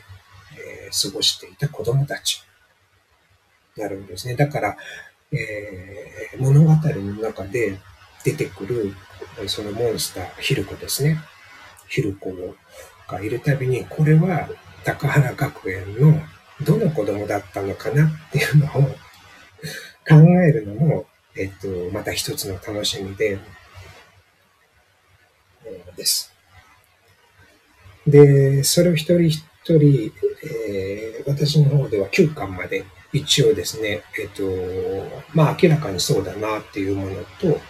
えー、過ごしていた子供たちになるんですね。だから、えー、物語の中で出てくる、そのモンスター、ヒルコですね。ヒルコがいるたびに、これは高原学園のどの子供だったのかなっていうのを考えるのも、えっと、また一つの楽しみで、です。で、それを一人一人、えー、私の方では9巻まで一応ですね、えっと、まあ明らかにそうだなっていうものと、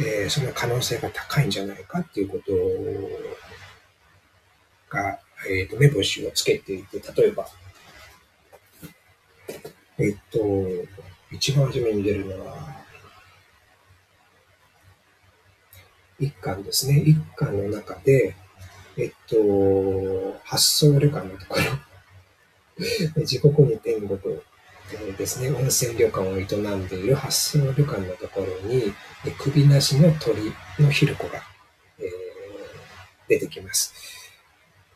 えー、その可能性が高いんじゃないかっていうことが、えっと、目星をつけていて、例えば、えっと、一番初めに出るのは、一巻ですね。一巻の中で、えっと、発想旅館のところ、地獄に天国ですね、温泉旅館を営んでいる発想旅館のところに、首なしの鳥のヒルコが、えー、出てきます。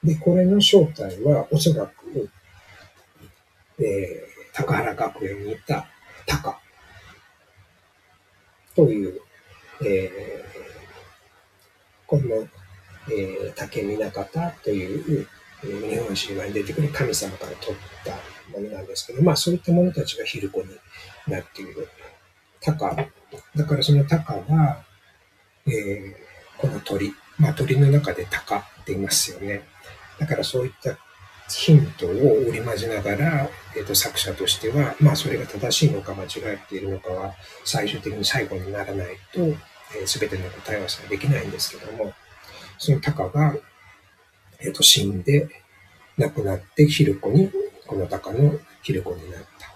で、これの正体はおそらく、えー、高原学園にいたタカという、えー、この、えー、竹見方という、日本神話に出てくる神様から取ったものなんですけど、まあそういった者たちがヒルコになっている。タカ。だからそのタカは、えー、この鳥。まあ鳥の中でタカって言いますよね。だからそういったヒントを織り交ぜながら、えー、と作者としては、まあそれが正しいのか間違っているのかは最終的に最後にならないと、えー、全ての答えはできないんですけども、そのタカが、えー、と死んで亡くなってヒルコに、このタカのヒルコになった。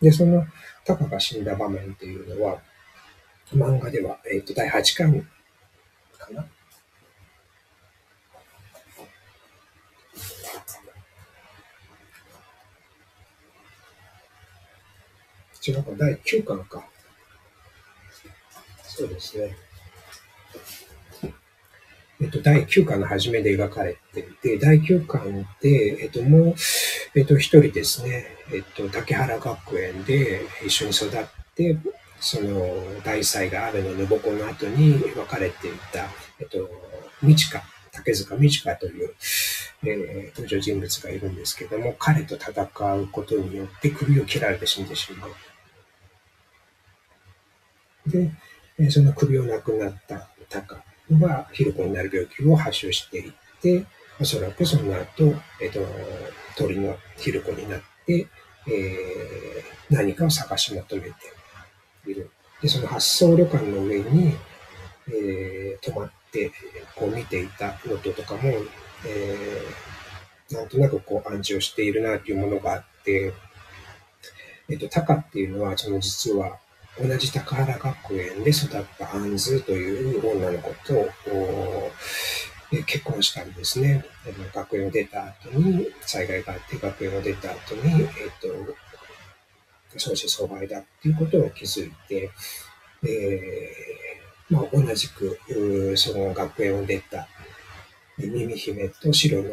で、そのタカが死んだ場面っていうのは、漫画では、えっ、ー、と、第8巻かな違うか、第9巻か。そうですね。えっと、第9巻の初めで描かれていて、第9巻で、えっと、もう、えっと、一人ですね、えっと、竹原学園で一緒に育って、その大祭が雨のぬぼこの後に別れていた、えっと、道香、竹塚道香という、えー、登場人物がいるんですけども、彼と戦うことによって首を切られて死んでしまう。で、その首をなくなったタカは、ヒルコになる病気を発症していって、おそらくその後、えっ、と、鳥のヒルコになって、えー、何かを探し求めている。で、その発想旅館の上に、えー、泊まって、こう見ていたノートとかも、えー、なんとなくこう暗示をしているなというものがあって、えっ、と、タカっていうのは、その実は、同じ高原学園で育ったアンズという女の子と、結婚したんですね。学園を出た後に、災害があって学園を出た後に、えっ、と、少子相敗だっていうことを気づいて、えー、まあ、同じく、その学園を出た耳姫と白の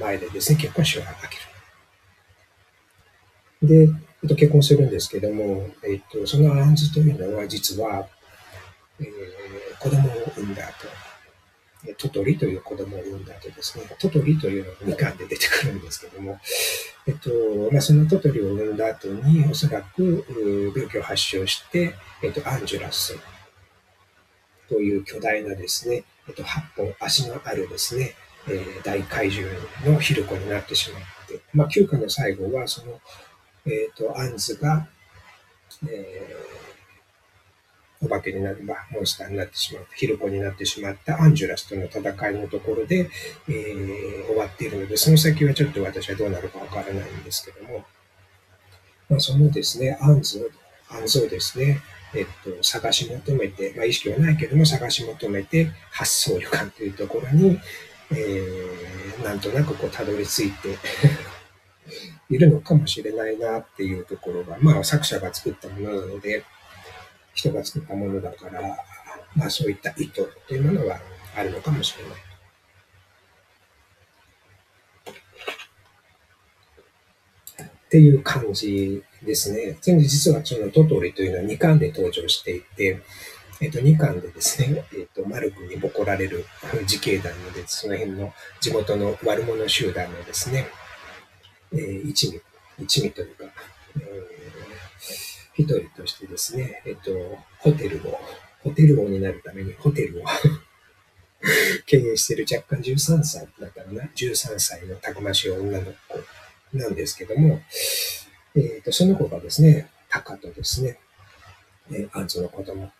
前でですね、結婚式を挙げる。で、と、結婚するんですけども、えっと、そのアンズというのは実は、えー、子供を産んだ後、トトリという子供を産んだ後ですね、トトリというのが2巻で出てくるんですけども、えっと、まあ、そのトトリを産んだ後に、おそらく病気を発症して、えっと、アンジュラスという巨大なですね、えっと、8本足のあるですね、えー、大怪獣のヒルコになってしまって、まあ、9巻の最後は、その、えっ、と、アンズが、えーお化けになる、まあ、モンスターになってしまった、ヒルコになってしまったアンジュラスとの戦いのところで、えー、終わっているので、その先はちょっと私はどうなるかわからないんですけども、まあ、そのですね、アンズ、アンズをですね、えっと、探し求めて、まあ、意識はないけども探し求めて、発想旅館というところに、えー、なんとなくこう、たどり着いているのかもしれないなっていうところが、まあ、作者が作ったものなので、人が作ったものだから、まあそういった意図というものはあるのかもしれない。っていう感じですね。全然実はそのトトリというのは2巻で登場していて、えっと、2巻でですね、えっと、マルクにボコられる自警団ので、その辺の地元の悪者集団のですね、えー、一味、一味というか、えー一人としてですね、えっと、ホテルを、ホテル王になるためにホテルを 経営している若干13歳だったかな、13歳のたくましい女の子なんですけども、えっ、ー、と、その子がですね、タカとですね、えー、アンズの子供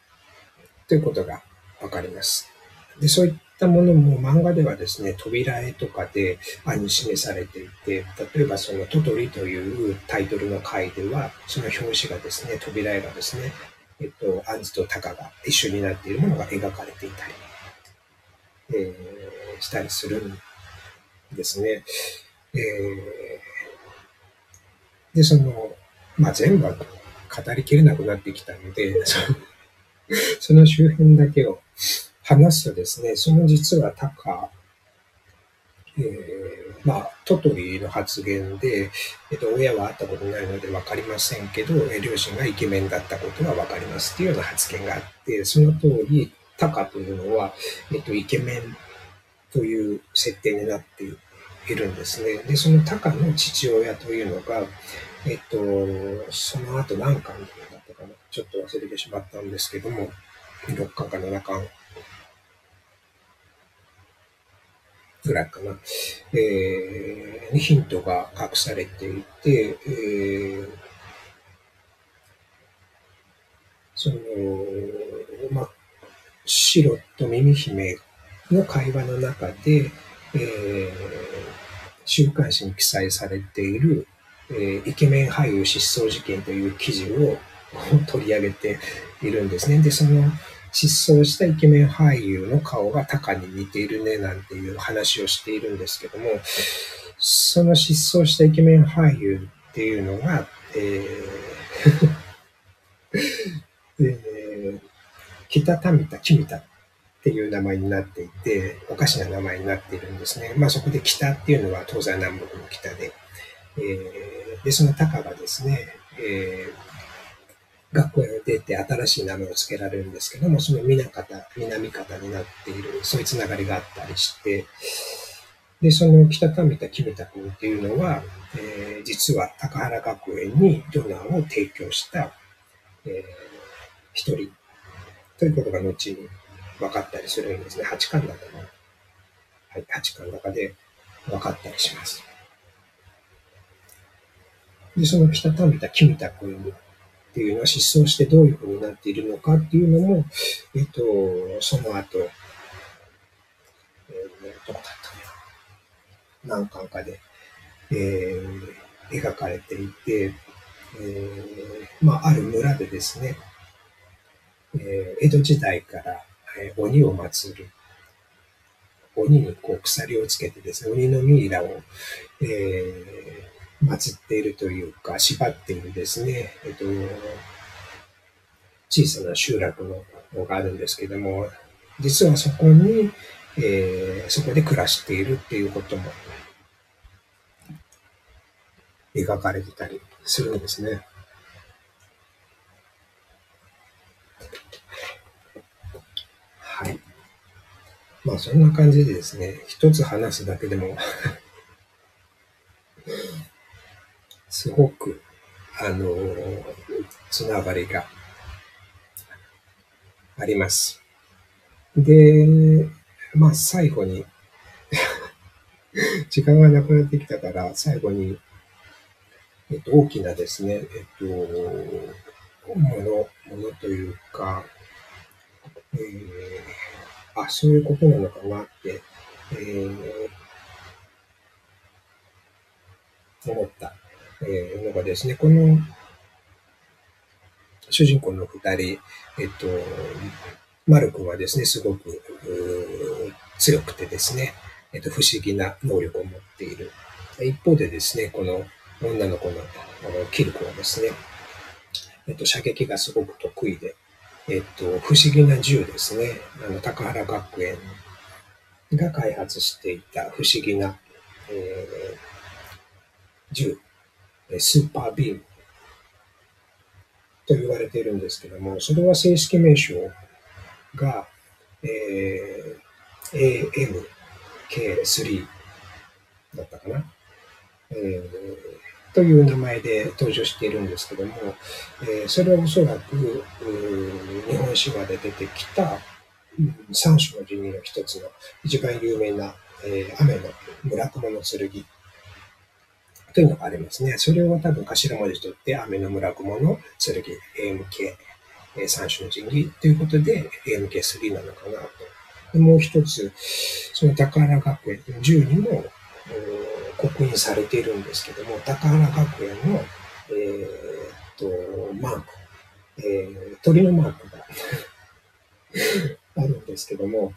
ということがわかります。で、そういったものも漫画ではですね、扉絵とかで暗に示されていて、例えばそのトトリというタイトルの回では、その表紙がですね、扉絵がですね、えっと、アンズとタカが一緒になっているものが描かれていたり、えー、したりするんですね。えー、で、その、まあ、全部は語りきれなくなってきたので、その周辺だけを話すとですね、その実はタカ、えー、まあ、トトリの発言で、えっと、親は会ったことないので分かりませんけど、両親がイケメンだったことは分かりますっていうような発言があって、その通り、タカというのは、えっと、イケメンという設定になっているんですね。で、そのタカの父親というのが、えっと、その後何巻だったかな、ちょっと忘れてしまったんですけども、6巻か7巻ぐらいかな、えー、ヒントが隠されていて、えー、その、まあ、白と耳姫の会話の中で、えー、週刊誌に記載されている、えー、イケメン俳優失踪事件という記事を 取り上げているんですね。で、その、失踪したイケメン俳優の顔がタカに似ているねなんていう話をしているんですけども、その失踪したイケメン俳優っていうのが、えー えー、北民田君田っていう名前になっていて、おかしな名前になっているんですね。まあそこで北っていうのは東西南北の北で、えー、で、そのタカがですね、えー、学校へ出て新しい名前を付けられるんですけども、その南方、南方になっている、そういうつながりがあったりして、で、その北上田見た君田君っていうのは、えー、実は高原学園にドナーを提供した、えー、一人ということが後に分かったりするんですね。八巻だったな。はい、八巻の中で分かったりします。で、その北上田見た君田君っていうのは失踪してどういうふうになっているのかっていうのも、えっと、その後、えー、どこだったの何巻かで、えー、描かれていて、えー、まあ、ある村でですね、えー、江戸時代から、えー、鬼を祀る。鬼にこう鎖をつけてですね、鬼のミイラを、えー、祀っているというか、縛っているですね、えっ、と、小さな集落のがあるんですけども、実はそこに、えー、そこで暮らしているっていうことも描かれてたりするんですね。はい。まあそんな感じでですね、一つ話すだけでも すごく、あのつながりがあります。で、まあ最後に 時間がなくなってきたから、最後に、えっと、大きなですね、えっと、もの、ものというか、えー、あ、そういうことなのかなって、えー、思った、えー、のがですね、この主人公の二人、えっと、マル君はですね、すごく強くてですね、えっと、不思議な能力を持っている。一方でですね、この女の子のあのキルコはですね、えっと、射撃がすごく得意で、えっと、不思議な銃ですね。あの、高原学園が開発していた不思議な、えー、銃、スーパービームと言われているんですけども、それは正式名称が、えー、AMK3 だったかな。えーという名前で登場しているんですけども、えー、それはおそらく日本神話で出てきた三種の神器の一つの一番有名な、えー、雨の村雲の剣というのがありますね。それを多分頭文字取って雨の村雲の剣 AMK、えー、三種の神器ということで AMK3 なのかなと。でもう一つ、その高原学園10にも刻印されているんですけども、高原学園の、えー、っと、マーク、えー、鳥のマークが あるんですけども、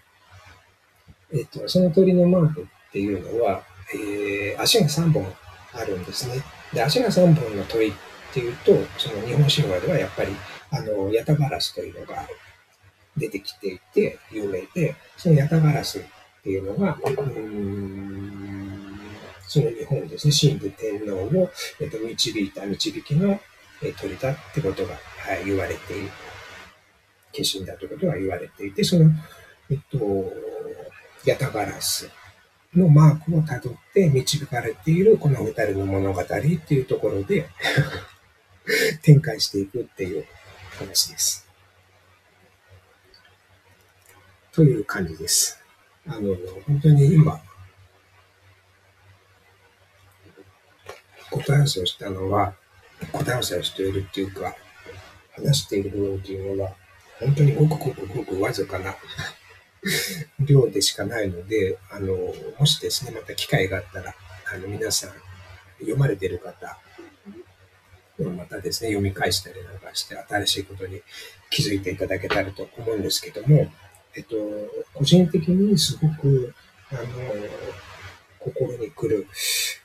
えっと、その鳥のマークっていうのは、えー、足が3本あるんですね。で、足が3本の鳥っていうと、その日本神話ではやっぱり、あの、ヤタガラスというのが出てきていて有名で、そのヤタガラスっていうのが、うんその日本ですね、神武天皇を、えっと、導いた導きの、鳥だってことが、はい、言われている。化身だということが言われていて、その、えっと、ヤタガラスのマークをたどって導かれているこの二人の物語っていうところで 展開していくっていう話です。という感じです。あの、本当に今、答え合わせをしたのは、答え合わせをしているっていうか、話している部分っていうのは、本当にごくごくごくわずかな 量でしかないので、あの、もしですね、また機会があったら、あの、皆さん、読まれてる方、またですね、読み返したりなんかして、新しいことに気づいていただけたらと思うんですけども、えっと、個人的にすごく、あの、心に来る、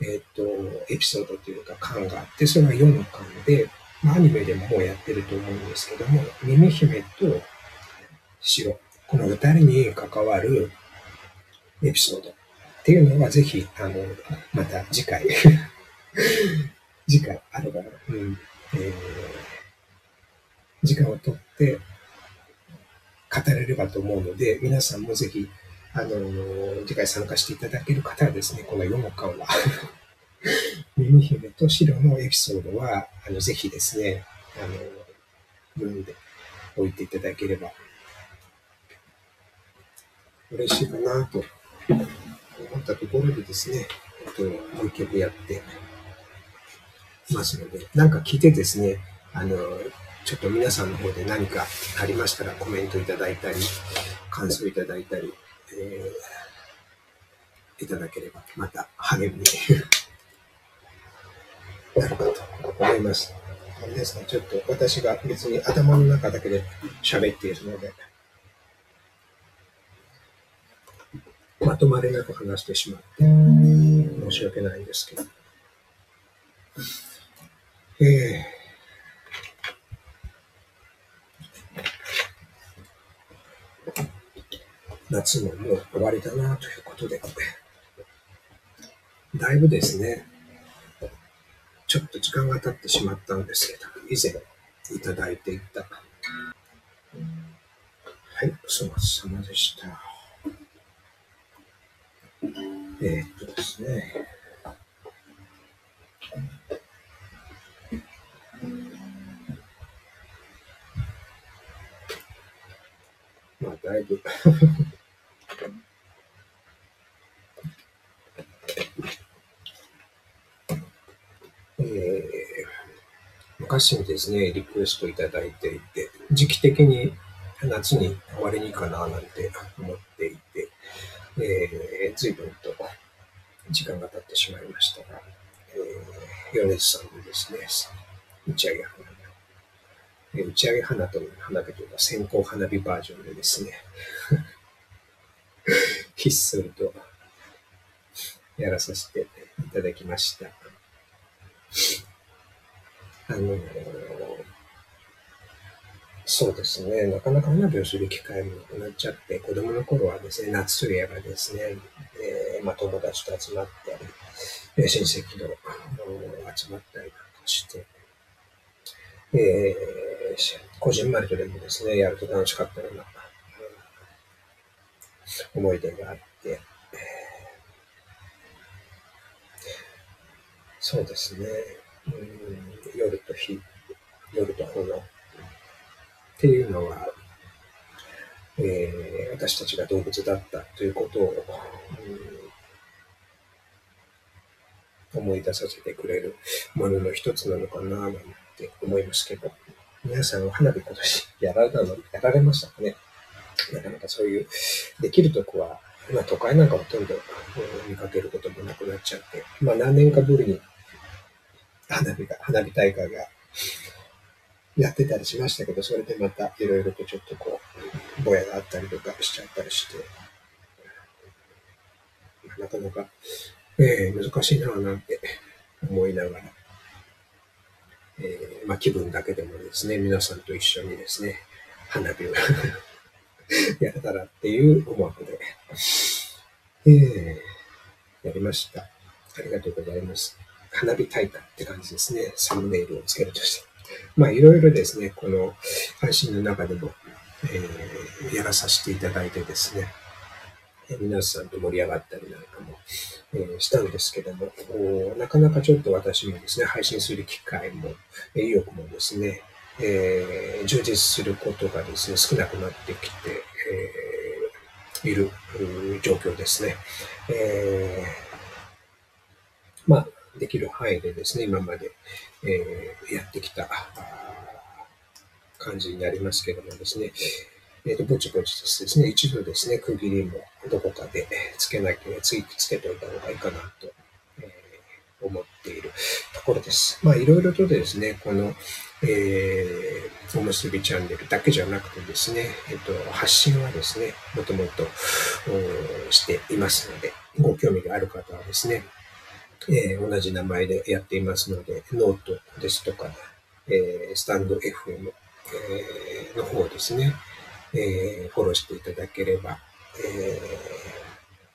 えっ、と、エピソードというか感があって、それが4の巻で、まあ、アニメでももうやってると思うんですけども、耳姫と白、この二人に関わるエピソードっていうのはぜひ、あの、また次回 時間あるから、うんえー、時間をとって語れればと思うので、皆さんもぜひ、あの、次回参加していただける方はですね、この4巻は 耳姫と白のエピソードは、あの、ぜひですね、あの、読んでおいていただければ嬉しいかなと思ったところでですね、えっと、もう一曲やってますので、なんか聞いてですね、あの、ちょっと皆さんの方で何かありましたらコメントいただいたり、感想いただいたり、えー、いただければ、また励みに なるかと思います。皆さん、ちょっと私が別に頭の中だけで喋っているので、まとまりなく話してしまって、申し訳ないんですけど。えー、夏ももう終わりだなということで、だいぶですね、ちょっと時間が経ってしまったんですけど、以前いただいていた。はい、お粗末様でした。えー、っとですね。まあ、だいぶえー、昔にですね、リクエストいただいていて、時期的に夏に終わりにいいかななんて思っていて、えー、随分と時間が経ってしまいましたが、えー、米津さんのですね、打ち上げ花火、え、打ち上げ花と花火というか線香花火バージョンでですね、ひっそりとやらさせていただきました。あのーそうですね。なかなか花火をする機会もなくなっちゃって、子供の頃はですね、夏といえばですね、まあ、友達と集まったり、親戚の集まったりなんかして、えー、こじんまりとでもですね、やると楽しかったような、思い出があって、そうですね、うん、夜と日、夜と炎、っていうのは、えー、私たちが動物だったということを、うん、思い出させてくれるものの一つなのかななんて思いますけど、皆さんは花火今年やられたの、やられましたかね？なかなかそういう、できるとこは、まあ都会なんかほとんど見かけることもなくなっちゃって、まあ何年かぶりに花火が、花火大会がやってたりしましたけど、それでまたいろいろとちょっとこう、ぼやがあったりとかしちゃったりして、なかなか、えー、難しいなぁなんて思いながら、えー、まあ気分だけでもですね、皆さんと一緒にですね、花火を やれたらっていう思惑で、えー、やりました。ありがとうございます。花火大会って感じですね。サムネイルをつけるとして。まあ、いろいろですね、この配信の中でも、えー、やらさせていただいてですね、皆さんと盛り上がったりなんかも、え、したんですけども、なかなかちょっと私もですね、配信する機会も、意欲もですね、えー、充実することがですね、少なくなってきて、えー、いる状況ですね。えー、まあ、できる範囲でですね、今まで、え、やってきた感じになりますけどもですね、えっ、ー、と、ぼちぼちですね、一度ですね、区切りもどこかでつけなきゃ、ついつけておいた方がいいかなと、えー、思っているところです。まあ、いろいろとですね、この、えー、おむすびチャンネルだけじゃなくてですね、えっ、と、発信はですね、もともとしていますので、ご興味がある方はですね、えー、同じ名前でやっていますので、ノートですとか、えー、スタンド FM、えー、の方ですね、えー、フォローしていただければ、え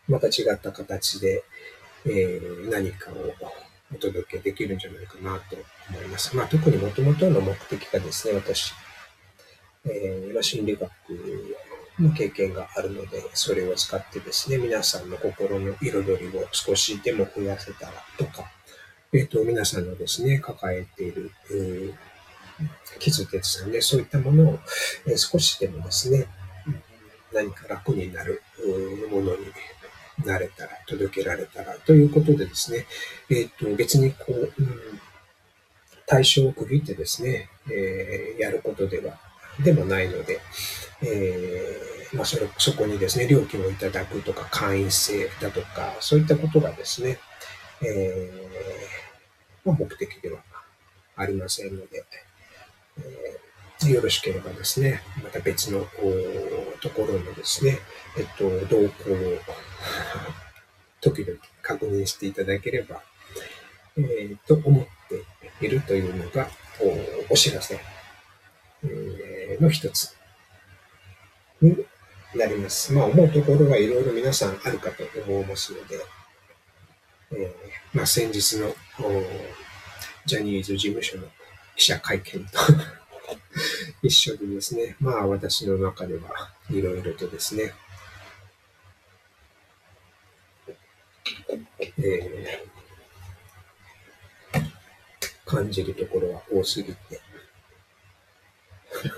ー、また違った形で、えー、何かをお届けできるんじゃないかなと思います。まあ、特にもともとの目的がですね、私、えー、心理学の経験があるので、それを使ってですね、皆さんの心の彩りを少しでも増やせたらとか、えっ、ー、と、皆さんのですね、抱えている、えー、傷ですね、そういったものを、えー、少しでもですね、何か楽になるものになれたら、届けられたらということでですね、えっ、ー、と、別にこう、うん、対象を区切ってですね、えー、やることでは、でもないので、えー、まあ、それ、そこにですね、料金をいただくとか、会員制だとか、そういったことがですね、えー、まあ、目的ではありませんので、えー、よろしければですね、また別のところのですね、えっと、動向を 時々確認していただければ、えー、と思っているというのがお知らせ、えー、の一つになります。まあ思うところはいろいろ皆さんあるかと思いますので、えー、まあ先日のジャニーズ事務所の記者会見と。一緒でですね、まあ私の中ではいろいろとですね、えー、感じるところは多すぎて。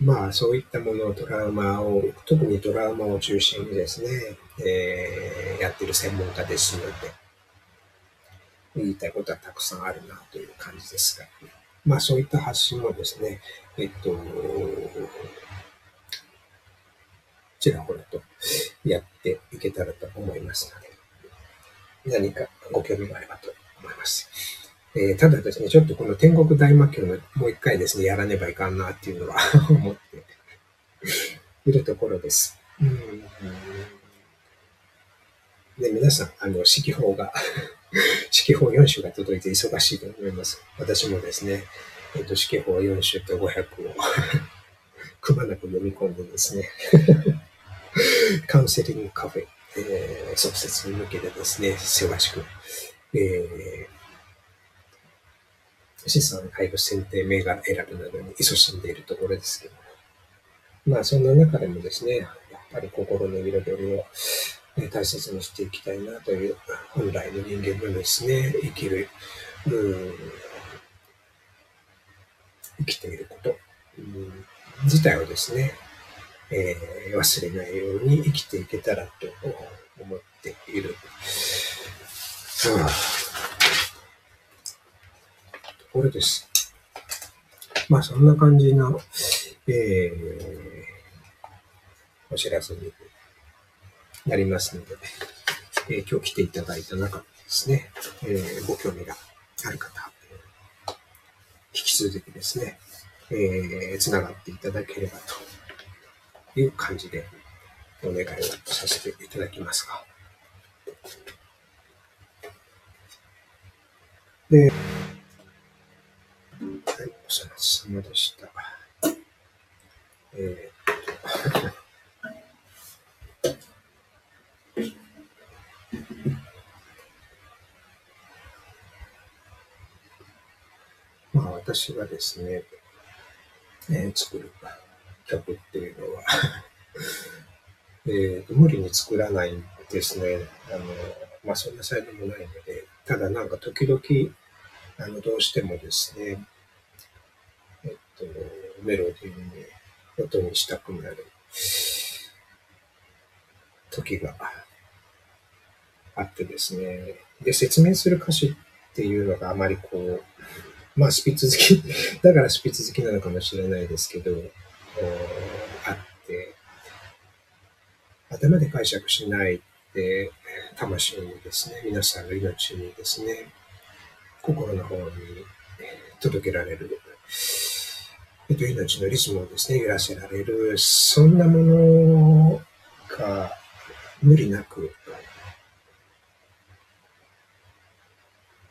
まあそういったものをトラウマを、特にトラウマを中心にですね、えー、やってる専門家ですので、言いたいことはたくさんあるなという感じですが、まあそういった発信もですね、えっと、ちらほらとやっていけたらと思いますので、何かご興味があればと思います。えー、ただですね、ちょっとこの天国大魔教のもう一回ですね、やらねばいかんなっていうのは 思っているところです。うんで、皆さん、あの、指揮法が指揮法4種が届いて忙しいと思います。私もですね、えっ、と、指揮法4種と500を くまなく読み込んでですね カウンセリングカフェ、えー、創設に向けてですね、せわしく、えー、資産配布選定、銘柄選ぶなどに勤しんでいるところですけど、まあ、そんな中でもですね、やっぱり心の彩りを大切にしていきたいなという、本来の人間のですね、生きる、うん生きていること、うん、自体をですね、えー、忘れないように生きていけたらと思っている。ところです。まあそんな感じの、えー、お知らせになりますので、えー、今日来ていただいた中でですね、えー、ご興味がある方、引き続きですね、えー、つながっていただければという感じでお願いをさせていただきますが。で、はい、お世話様でした。えー、っと私がですね、えー、作る曲っていうのは えー、無理に作らないんですね。あの、まあそんな才能もないので、ただなんか時々、あの、どうしてもですね、えっと、メロディーに音にしたくなる時があってですね。で、説明する歌詞っていうのがあまりこう、まあ、スピッツ好き、だからスピッツ好きなのかもしれないですけど、あって、頭で解釈しないで、魂にですね、皆さんの命にですね、心の方に届けられる、えっと、命のリズムをですね、揺らせられる、そんなものが無理なく、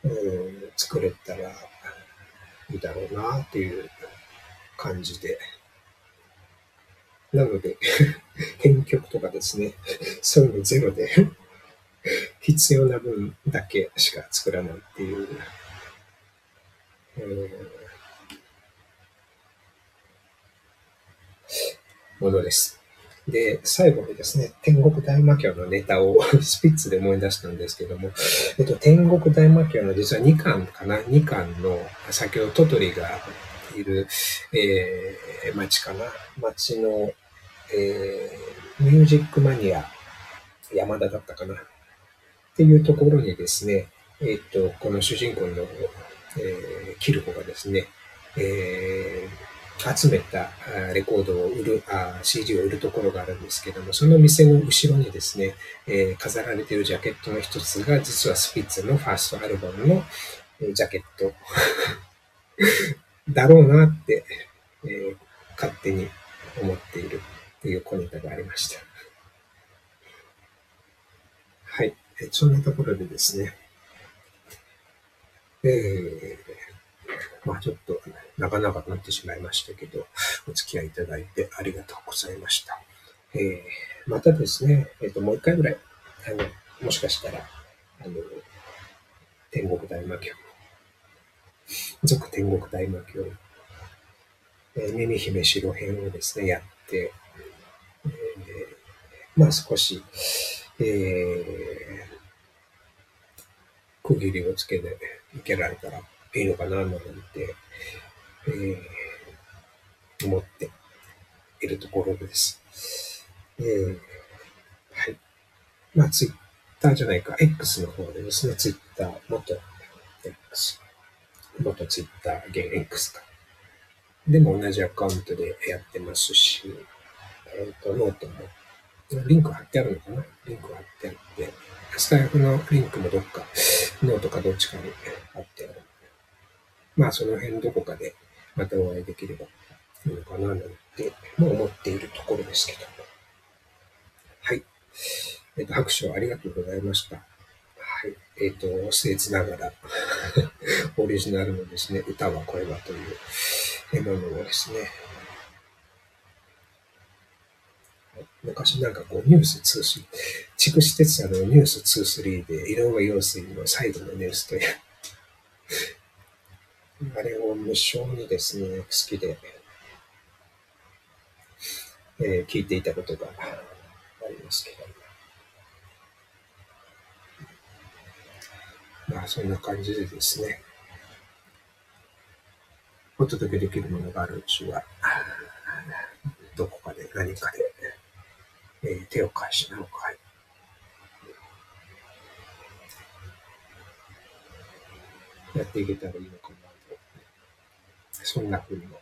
うん、作れたらいだろうなっていう感じで。なので 編曲とかですね、そういうのゼロで 必要な分だけしか作らないっていう、えー、ものです。で、最後にですね、天国大魔教のネタを スピッツで思い出したんですけども、えっと、天国大魔教の実は2巻かな ?2 巻の、先ほどトトリがいる、えー、町かな？町の、えー、ミュージックマニア、山田だったかな？っていうところにですね、えっと、この主人公の、えー、キルコがですね、えー集めたレコードを売る、CD を売るところがあるんですけども、その店の後ろにですね、えー、飾られているジャケットの一つが、実はスピッツのファーストアルバムのジャケット だろうなって、えー、勝手に思っているっていう小ネタがありました。はい。そんなところでですね、えーまあちょっと長々となってしまいましたけど、お付き合いいただいてありがとうございました。えー、またですね、えっ、ー、と、もう一回ぐらい、あの、もしかしたら、あの、天国大魔教、続天国大魔教、えー、耳姫白編をですね、やって、えー、まあ少し、えー、区切りをつけていけられたらいいのかな、なんて、えー、思っているところです。えー、はい。まあ、ツイッターじゃないか、X の方でですね、ツイッター、元 X、元ツイッター、現 X か。でも同じアカウントでやってますし、えっ、ー、と、ノートも、リンク貼ってあるのかな？リンク貼ってあって、スタイフのリンクもどっか、ノートかどっちかに貼ってある。まあその辺どこかでまたお会いできればいいのかななんても思っているところですけどはい。えっ、と、拍手をありがとうございました。はい。えっ、ー、と、僭越ながら オリジナルのですね、歌は声はというものをですね、昔なんかこうニュース23、筑紫哲也のニュース23で井上陽水の最後のニュースというあれを無性にですね、好きで、えー、聞いていたことがありますけど。まあ、そんな感じでですね、お届けできるものがあるうちは、どこかで何かで、えー、手を返しなおか。やっていけたらいいな。そんな風にも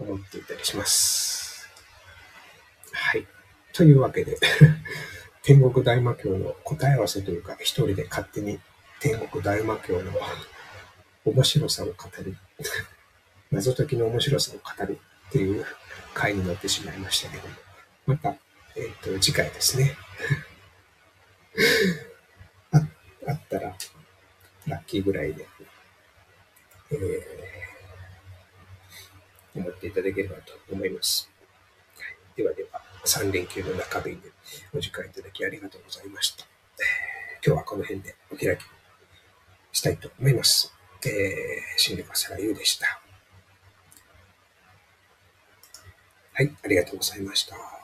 思っていたりします。はい。というわけで 天国大魔教の答え合わせというか、一人で勝手に天国大魔教の面白さを語る、謎解きの面白さを語るっていう回になってしまいましたけども、また、えっ、ー、と、次回ですね。ああったら、ラッキーぐらいで、えー思っていただければと思います。はい、ではでは、3連休の中日にお時間いただきありがとうございました。今日はこの辺でお開きしたいと思います。えー、新緑朝らゆうでした。はい、ありがとうございました。